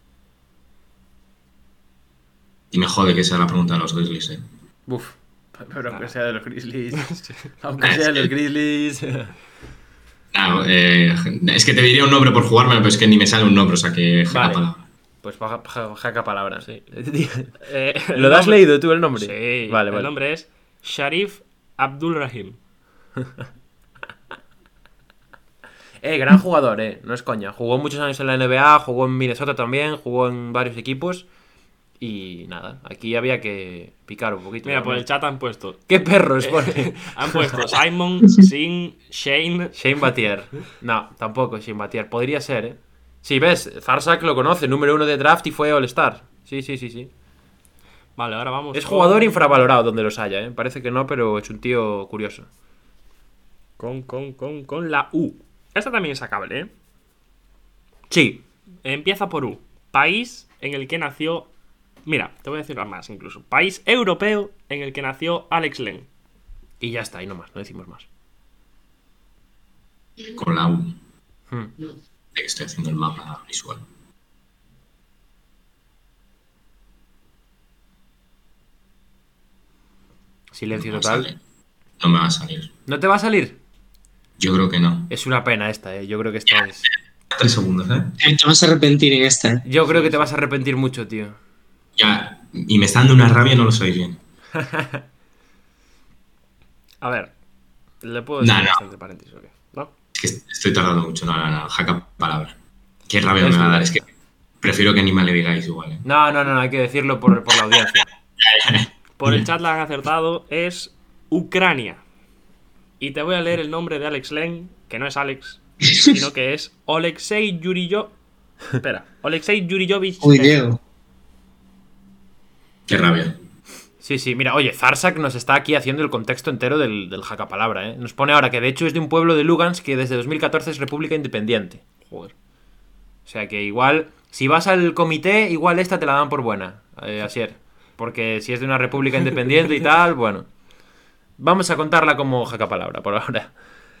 Y me jode que sea la pregunta de los Grizzlies, eh. Uf. Pero aunque sea de los Grizzlies. Aunque sea de los. Grizzlies. Ah, eh, es que te diría un nombre por jugarme, pero es que ni me sale un nombre, o sea que jaca Vale. palabra. Pues ja- ja- jaca palabras. Sí. ¿Lo Eh, el has nombre- leído tú el nombre? Sí, Vale, el vale. nombre es Sharif Abdul Rahim. Eh, gran jugador, eh. No es coña. Jugó muchos años en la NBA, jugó en Minnesota también, jugó en varios equipos. Y nada, aquí había que picar un poquito. Mira, por el chat han puesto. ¿Qué perros pone? Han puesto Simon, Sin, Shane. Shane Batier. No, tampoco Shane Batier. Podría ser, ¿eh? Sí, ves, Zarsak lo conoce, número uno de draft y fue All-Star. Sí, sí, sí, sí. Vale, ahora vamos. Es con- jugador infravalorado donde los haya, ¿eh? Parece que no, pero es un tío curioso. Con, con, con, con la U. Esta también es sacable, ¿eh? Sí. Empieza por U. País en el que nació. Mira, te voy a decir más incluso. País europeo en el que nació Alex Len. Y ya está, y no más, no decimos más. Con la U. Hmm. De que estoy haciendo el mapa visual. Silencio no total. No me va a salir. ¿No te va a salir? Yo creo que no. Es una pena esta, ¿eh? Yo creo que esta es... Tres segundos, ¿eh? Eh, Te vas a arrepentir en esta. ¿eh? Yo creo que te vas a arrepentir mucho, tío. Ya. Y me está dando una rabia, no lo sabéis bien. A ver. Le puedo decir No, paréntesis, ¿o qué? ¿No? Es que estoy tardando mucho. No, no, no. Jaca palabra. Qué rabia me va a dar. Es que prefiero que ni me le digáis igual, ¿eh? No, no, no, no, hay que decirlo por, por la audiencia. Por el chat la han acertado. Es Ucrania. Y te voy a leer el nombre de Alex Len, que no es Alex, sino que es Oleksiy Yuriyo. Espera, Oleksiy Yuriyovich. Uy. Diego. Qué rabia. Sí, sí, mira, oye, Zarsak nos está aquí haciendo el contexto entero del, del jacapalabra, ¿eh? Nos pone ahora que de hecho es de un pueblo de Lugansk que desde 2014 es república independiente. Joder. O sea que igual, si vas al comité, igual esta te la dan por buena, eh, Asier. Porque si es de una república independiente y tal, bueno. Vamos a contarla como jacapalabra por ahora.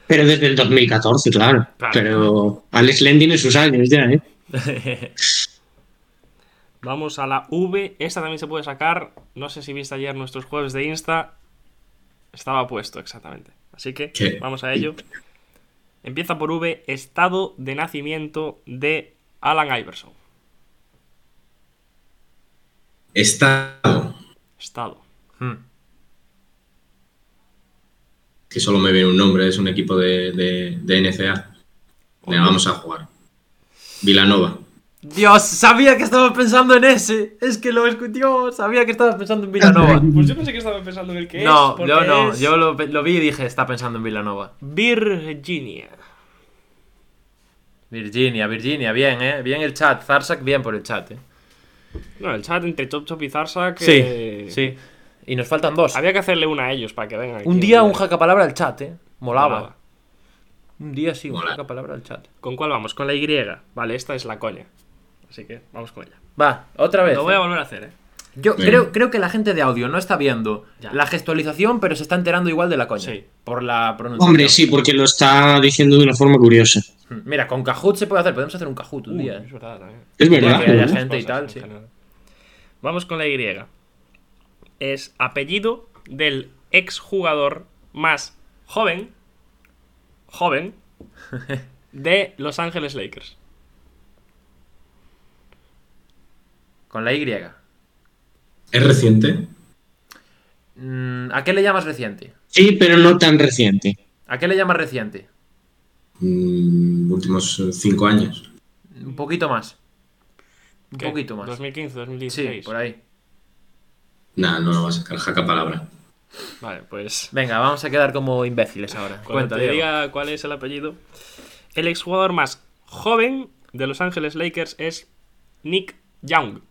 Pero desde el 2014, claro. Claro. Pero Alex Len tiene sus años ya, ¿eh? Vamos a la V. Esta también se puede sacar. No sé si viste ayer nuestros jueves de Insta. Estaba puesto exactamente. Así que ¿Qué? vamos a ello. Empieza por V. Estado de nacimiento de Alan Iverson. Estado. Estado. Hmm. Que solo me viene un nombre. Es un equipo de, de, de NCA. Venga, vamos a jugar. Vilanova. Dios, sabía que estaba pensando en ese. Es que lo escuchó. Sabía que estaba pensando en Villanova. Pues yo pensé que estaba pensando en el que No, es. yo no. es Yo lo, lo vi y dije, está pensando en Villanova. Virginia. Virginia, Virginia, bien, ¿eh? Bien el chat. Zarsak, bien por el chat, ¿eh? No, el chat entre Chop Chop y Zarsak. Sí, eh, sí. Y nos faltan dos. Había que hacerle una a ellos para que vengan. aquí Un día un jacapalabra al chat, ¿eh? Molaba. Molaba. Un día sí, un jacapalabra al chat. ¿Con cuál vamos? Con la Y. Vale, esta es la coña. Así que vamos con ella. Va, otra vez. Lo voy a ¿eh? volver a hacer, ¿eh? Yo creo, creo que la gente de audio no está viendo Ya. la gestualización, pero se está enterando igual de la coña. Sí. Por la pronunciación. Hombre, sí, porque lo está diciendo de una forma curiosa. Hmm, Mira, con Kahoot se puede hacer. Podemos hacer un Kahoot un Uh, día. es verdad, también. Es verdad. Ya que haya ¿no? gente y Cosas tal, en sí. general. Vamos con la Y. Es apellido del exjugador más joven, joven, de Los Ángeles Lakers. Con la Y. ¿Es reciente? Mm, ¿A qué le llamas reciente? Sí, pero no tan reciente. ¿A qué le llamas reciente? Mm, últimos eh, cinco años. Un poquito más. Un ¿Qué? poquito más. 2015, Sí, 2016. por ahí. Nah, no lo va a sacar. Jaca palabra. Vale, pues. Venga, vamos a quedar como imbéciles ahora. Cuando Cuenta, te Diego. diga cuál es el apellido. El exjugador más joven de Los Ángeles Lakers es Nick Young.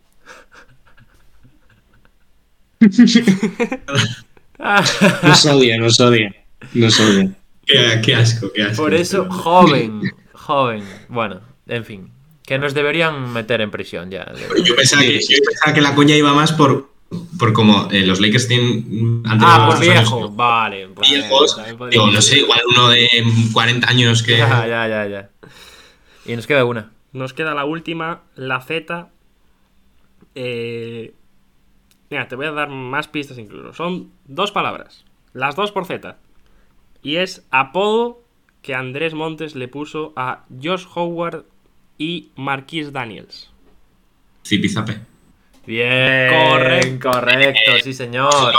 Nos odia, nos odia. Nos odia. Qué, qué asco, qué asco. Por eso, joven. Joven. Bueno, en fin. Que nos deberían meter en prisión ya. Yo pensaba, que, yo pensaba que la coña iba más por, por como eh, los Lakers tienen. Ah, por muchos años viejo. Vale. pues- viejos. podría Digo, no sé, igual uno de 40 años que. Ya, ya, ya, ya. Y nos queda una. Nos queda la última, la Z. Eh... Mira, te voy a dar más pistas incluso. Son dos palabras. Las dos por Z. Y es apodo que Andrés Montes le puso a Josh Howard y Marquis Daniels. Zipizape. Bien. Correcto. Correcto, sí, señor.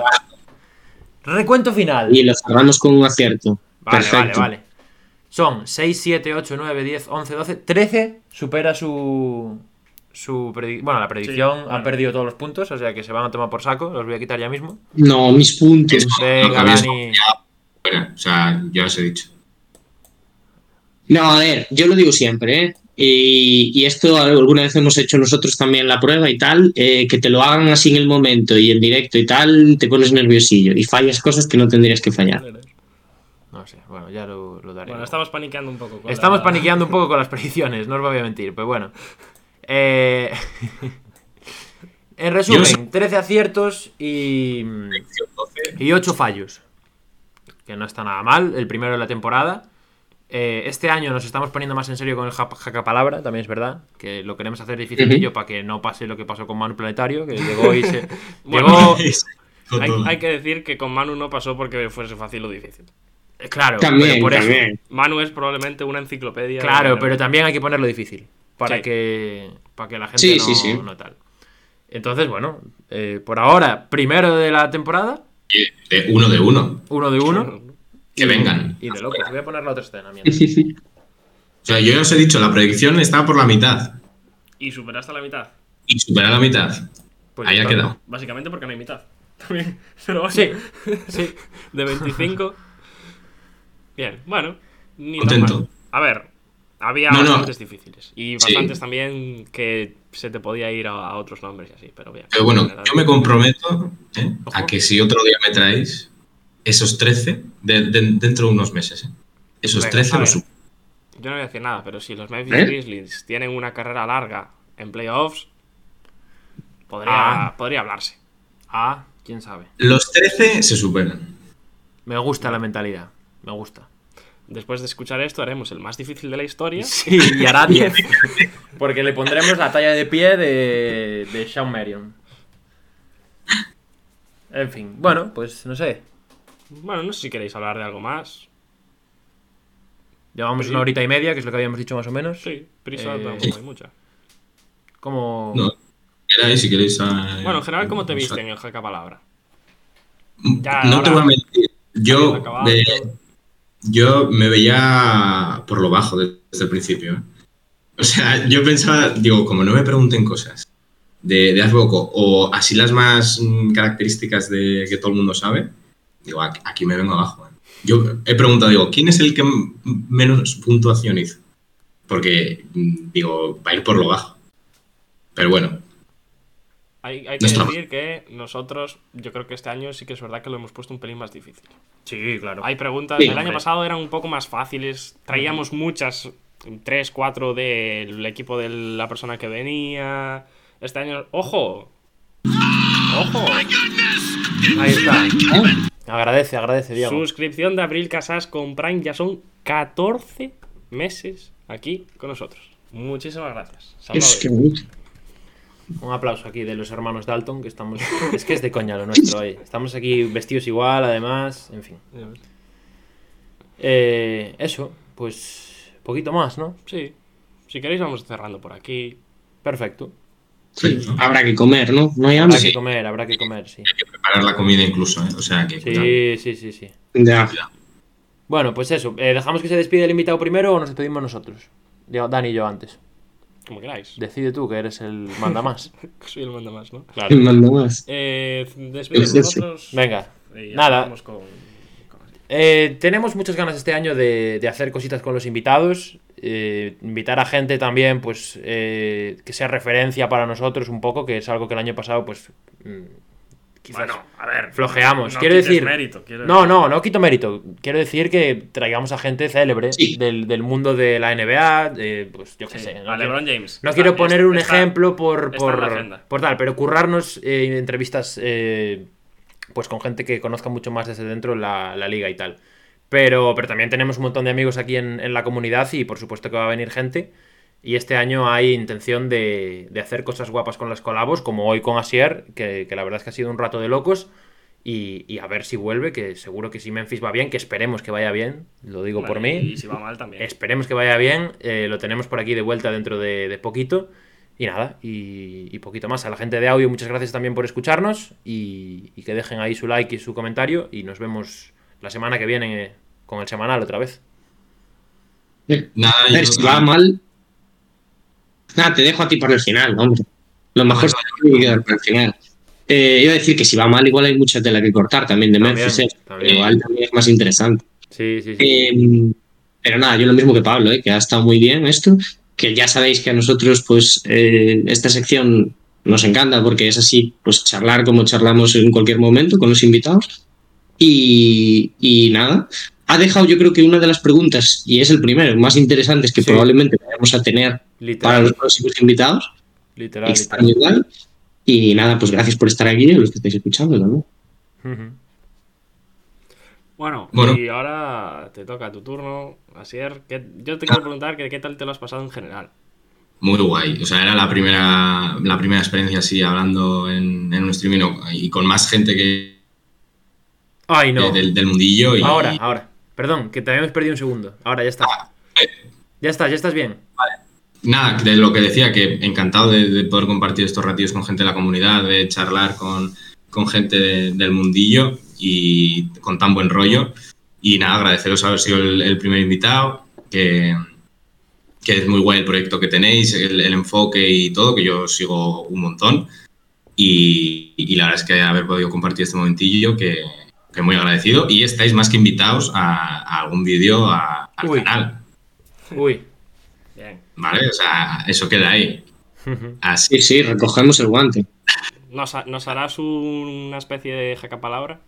Recuento final. Y lo cerramos con un acierto. Vale, Perfecto. vale, vale. Son 6, 7, 8, 9, 10, 11, 12, 13. Supera su. Su bueno, la predicción Sí, han bueno. perdido todos los puntos, o sea que se van a tomar por saco, los voy a quitar ya mismo. No, mis puntos. Venga, Dani. Fuera, o sea, ya os he dicho. No, a ver, yo lo digo siempre, ¿eh? Y, y esto alguna vez hemos hecho nosotros también la prueba y tal, eh, que te lo hagan así en el momento y en directo y tal, te pones nerviosillo y fallas cosas que no tendrías que fallar. No sé, bueno, ya lo, lo daré. Bueno, estamos paniqueando un poco. con Estamos la- paniqueando un poco con las predicciones, no os voy a mentir, pero bueno. Eh, en resumen, no 13 aciertos y, y 8 fallos. Que no está nada mal, el primero de la temporada. Eh, este año nos estamos poniendo más en serio con el ja- jacapalabra, también es verdad. Que lo queremos hacer dificilillo para que no pase lo que pasó con Manu Planetario, que llegó y se. Bueno, llegó, Con Hay, que decir que con Manu no pasó porque fuese fácil o difícil. eh, Claro, También, pero por eso. Manu es probablemente una enciclopedia. Claro, pero también hay que ponerlo difícil. Para Sí. que. Para que la gente Sí, no, sí, sí. no tal. Entonces, bueno, eh, por ahora, primero de la temporada, De uno de uno. uno de uno. Que vengan. Y de locos. Voy a poner la otra escena. mientras. O sea, yo ya os he dicho, la predicción está por la mitad. Y superaste la mitad. Y supera la mitad. Pues Ahí ha quedado. Básicamente porque no hay mitad. También. Pero Sí, sí. de 25. Bien, bueno. Ni Contento. A ver, había No, no. bastantes difíciles. Y Sí. bastantes también que se te podía ir a, a otros nombres y así, pero bien. Pero bueno, yo me comprometo ¿eh? a que si otro día me traéis esos 13 de- de- dentro de unos meses. ¿eh? Esos Venga, 13 a los. Yo no voy a decir nada, pero si los Memphis ¿Eh? Grizzlies tienen una carrera larga en playoffs, podría, Ah. podría hablarse. Ah, quién sabe. Los 13 se superan. Me gusta la mentalidad. Me gusta. Después de escuchar esto, haremos el más difícil de la historia. Sí, y hará 10. Porque le pondremos la talla de pie de, de Sean Marion. En fin, bueno, pues no sé. Bueno, no sé si queréis hablar de algo más. Llevamos Sí. una horita y media, que es lo que habíamos dicho más o menos. Sí, prisa Eh, tampoco hay mucha. Como. No. Queráis, si queréis. ah, Bueno, en general, ¿cómo te viste en el Jaca Palabra? No Ya, te ahora- voy a mentir. Yo, de-. Yo me veía por lo bajo desde el principio. ¿eh? O sea, yo pensaba, digo, como no me pregunten cosas de, de hace poco o así las más mm, características de que todo el mundo sabe, digo, aquí, me vengo abajo. ¿eh? Yo he preguntado, digo, ¿quién es el que menos puntuación hizo? Porque, mm, digo, va a ir por lo bajo. Pero bueno, Hay, hay que Nuestro- decir que nosotros, yo creo que este año sí que es verdad que lo hemos puesto un pelín más difícil. Sí, claro. Hay preguntas. Sí, el año pasado eran un poco más fáciles. Traíamos muchas, tres, cuatro del equipo de la persona que venía. Este año, ¡ojo! ¡Ojo! Ahí está. Agradece, agradece, Diego. Suscripción de Abril Casas con Prime ya son 14 meses aquí con nosotros. Muchísimas gracias. Salva Es que. Un aplauso aquí de los hermanos Dalton, que estamos. Es que es de coña lo nuestro ahí. Estamos aquí vestidos igual, además. En fin. Eh, eso, pues. Poquito más, ¿no? Sí. Si queréis vamos cerrando por aquí. Perfecto. Sí, habrá que comer, ¿no? No hay hambre. Habrá que comer, habrá que comer, sí. hay que preparar la comida incluso, ¿eh? O sea, que... cuidado. Sí, sí, sí, sí. Ya. Bueno, pues eso. eh, ¿Dejamos que se despide el invitado primero o nos despedimos nosotros? Dani y yo antes. Como queráis. Decide tú que eres el manda más. Soy el mando más, ¿no? Claro. Mando más. Eh, sí. vosotros. Venga. Nada. con- Eh, tenemos muchas ganas este año de, de hacer cositas con los invitados. eh, invitar a gente también, pues, eh, que sea referencia para nosotros un poco, que es algo que el año pasado, pues, mm, quizás Bueno, a ver. flojeamos. no quiero decir. mérito, quiero No, no, no quito mérito. Quiero decir que traigamos a gente célebre Sí. del, del mundo de la NBA, de, pues yo qué Sí, sé. a. LeBron James. No Está- quiero poner un está- ejemplo por, por, por tal, pero currarnos eh, entrevistas eh, pues con gente que conozca mucho más desde dentro la, la liga y tal. Pero, pero también tenemos un montón de amigos aquí en, en la comunidad y por supuesto que va a venir gente. Y este año hay intención de, de hacer cosas guapas con las colabos, como hoy con Asier, que, que la verdad es que ha sido un rato de locos. Y, y a ver si vuelve, que seguro que si Memphis va bien, que esperemos que vaya bien, lo digo por mí. Y si va mal también. Esperemos que vaya bien. eh, lo tenemos por aquí de vuelta dentro de, de poquito. Y nada, y, y poquito más. A la gente de audio, muchas gracias también por escucharnos. Y, y que dejen ahí su like y su comentario. Y nos vemos la semana que viene con el semanal otra vez. Nada, A ver, si va mal, Nada, te dejo a ti para el final, hombre. Lo mejor es que quedar para el final. Eh, iba a decir que si va mal, igual hay mucha tela que cortar también de Memphis. ¿eh? también. Igual también es más interesante. Sí, sí, sí. Eh, pero nada, yo lo mismo que Pablo, ¿eh? que ha estado muy bien esto. Que ya sabéis que a nosotros, pues, eh, esta sección nos encanta porque es así, pues, charlar como charlamos en cualquier momento con los invitados. Y, y nada, ha dejado yo creo que una de las preguntas, y es el primero, más interesantes que Sí. probablemente vayamos a tener para los próximos invitados. literal, Está literal. muy guay. Y nada, pues gracias por estar aquí, los que estáis escuchando también. Ujú. Bueno, Bueno. y ahora te toca tu turno, Asier. ¿Qué- Yo te quiero preguntar que, qué tal te lo has pasado en general. Muy guay. O sea, era la primera, la primera experiencia así hablando en, en un streaming y con más gente que Ay, no. del, del mundillo. Y, Ahora, ahora. Perdón, que te habíamos perdido un segundo. Ahora, ya está. Ya estás, ya estás bien. Nada, de lo que decía, que encantado de, de poder compartir estos ratillos con gente de la comunidad, de charlar con, con gente de- del mundillo y con tan buen rollo. Y nada, agradeceros haber sido el, primer invitado, que, que es muy guay el proyecto que tenéis, el, el enfoque y todo, que yo sigo un montón. Y, y la verdad es que haber podido compartir este momentillo, que, que muy agradecido. Y estáis más que invitados a, a algún vídeo a- al Uy. canal, Uy. Bien. ¿vale? O sea, eso queda ahí. Así Sí, sí, recogemos el guante. ¿Nos, ha- nos harás una especie de jacapalabra?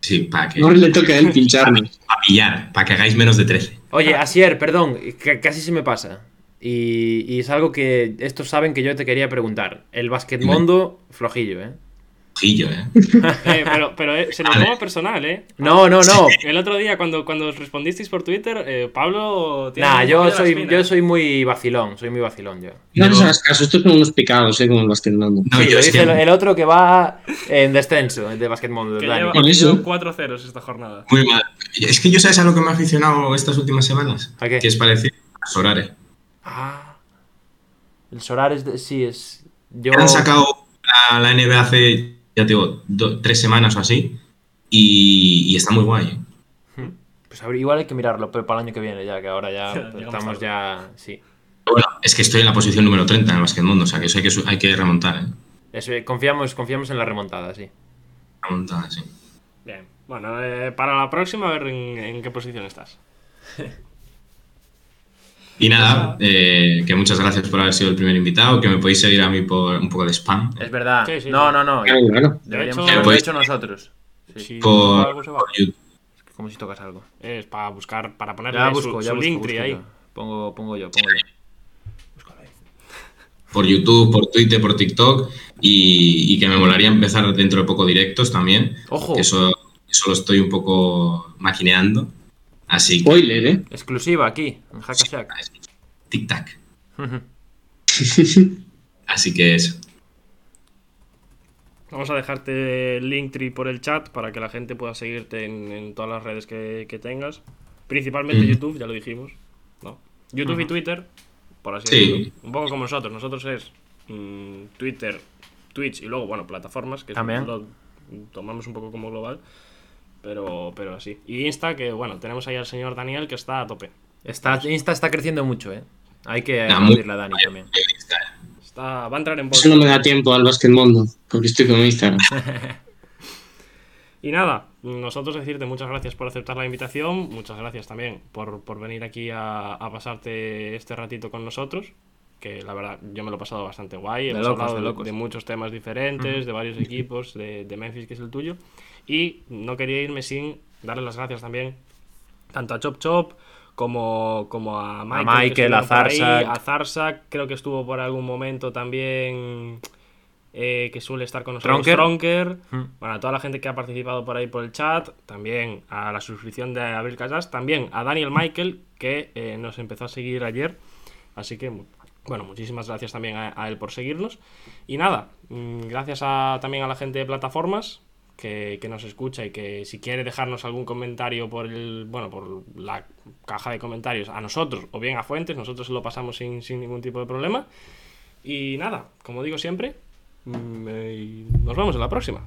Sí, para que No le toca a él pincharnos. para pillar, para que hagáis menos de 13. Oye, Asier, perdón, casi se me pasa. Y, y es algo que estos saben que yo te quería preguntar. El basquetmundo, flojillo, ¿eh? ¿Eh? Eh, pero pero eh, se lo toma personal, ¿eh? No, no, no. El otro día, cuando, cuando os respondisteis por Twitter, eh, Pablo... tiene Nah, yo soy, yo soy muy vacilón, soy muy vacilón yo. No les Yo- hagas caso, estos son unos picados, ¿eh? Como el. No, Sí, yo dice que el, el otro que va en descenso de basquetmundo, Que Dani. lleva, Con eso. lleva cuatro ceros esta jornada. muy mal. Es que yo sabes a lo que me ha aficionado estas últimas semanas. ¿A qué? Que es parecido a Sorare. Ah. El Solar es de- sí, es. Yo. Han sacado la, la NBA hace, ya te digo, do- tres semanas o así. Y, y está muy guay. ¿eh? Pues a ver, igual hay que mirarlo, pero para el año que viene, ya que ahora ya Llegamos estamos ya. Sí. Bueno, es que estoy en la posición número 30 en el basquetmundo, o sea que eso hay que, hay que remontar, ¿eh? Eso, eh, confiamos, confiamos en la remontada, sí. Remontar, sí. Bien. Bueno, eh, para la próxima, a ver en, en qué posición estás. Y nada, eh, que muchas gracias por haber sido el primer invitado, que me podéis seguir a mí por un poco de spam. Es verdad. Sí, sí, no, sí. no, no. Claro. Deberíamos hecho- haberlo Pues- hecho nosotros. Sí. Por, por YouTube. Como si tocas algo. Es para buscar, para ponerle Ya su, busco, ya su busco. Linktree busco ahí. yo. Pongo, pongo yo, pongo yo. por YouTube, por Twitter, por TikTok y, y que me molaría empezar dentro de poco directos también. Ojo. que Eso, eso lo estoy un poco maquineando. Así que Spoiler, ¿eh? Exclusiva aquí, en Hackashack. tic-tac. Así que eso. Vamos a dejarte el Linktree por el chat para que la gente pueda seguirte en, en todas las redes que, que tengas. Principalmente Mm. YouTube, ya lo dijimos. ¿no? YouTube y Twitter, por así Sí. decirlo. Un poco como nosotros. Nosotros es mm, Twitter, Twitch y luego, bueno, plataformas, que También. lo tomamos un poco como global. Pero, pero así. Y Insta, que bueno, tenemos ahí al señor Daniel que está a tope. Está, Insta está creciendo mucho, ¿eh? Hay que muy- aplaudirle a Dani también. Está, va a entrar en Eso bolsa. no me da tiempo al basquetmundo, porque estoy con Instagram. Y nada, nosotros decirte muchas gracias por aceptar la invitación, muchas gracias también por, por venir aquí a, a pasarte este ratito con nosotros, que la verdad yo me lo he pasado bastante guay, hemos locos, hablado de de, locos. de muchos temas diferentes, de varios equipos, de, de Memphis que es el tuyo, y no quería irme sin darle las gracias también tanto a Chop Chop como, como a Michael, que Michael, a ahí, Zarsak. a Zarsak, creo que estuvo por algún momento también eh, que suele estar con nosotros Tronker. Tronker. Mm. Bueno, a toda la gente que ha participado por ahí por el chat, también a la suscripción de Abril Casas, también a Daniel Michael, que eh, nos empezó a seguir ayer. Así que, bueno, muchísimas gracias también a, a él por seguirnos. Y nada, mm, gracias a, también a la gente de plataformas que, nos escucha y que si quiere dejarnos algún comentario por el, bueno, por la caja de comentarios a nosotros o bien a Fuentes, nosotros lo pasamos sin, sin ningún tipo de problema. Y nada, como digo siempre, mm, eh, nos vemos en la próxima.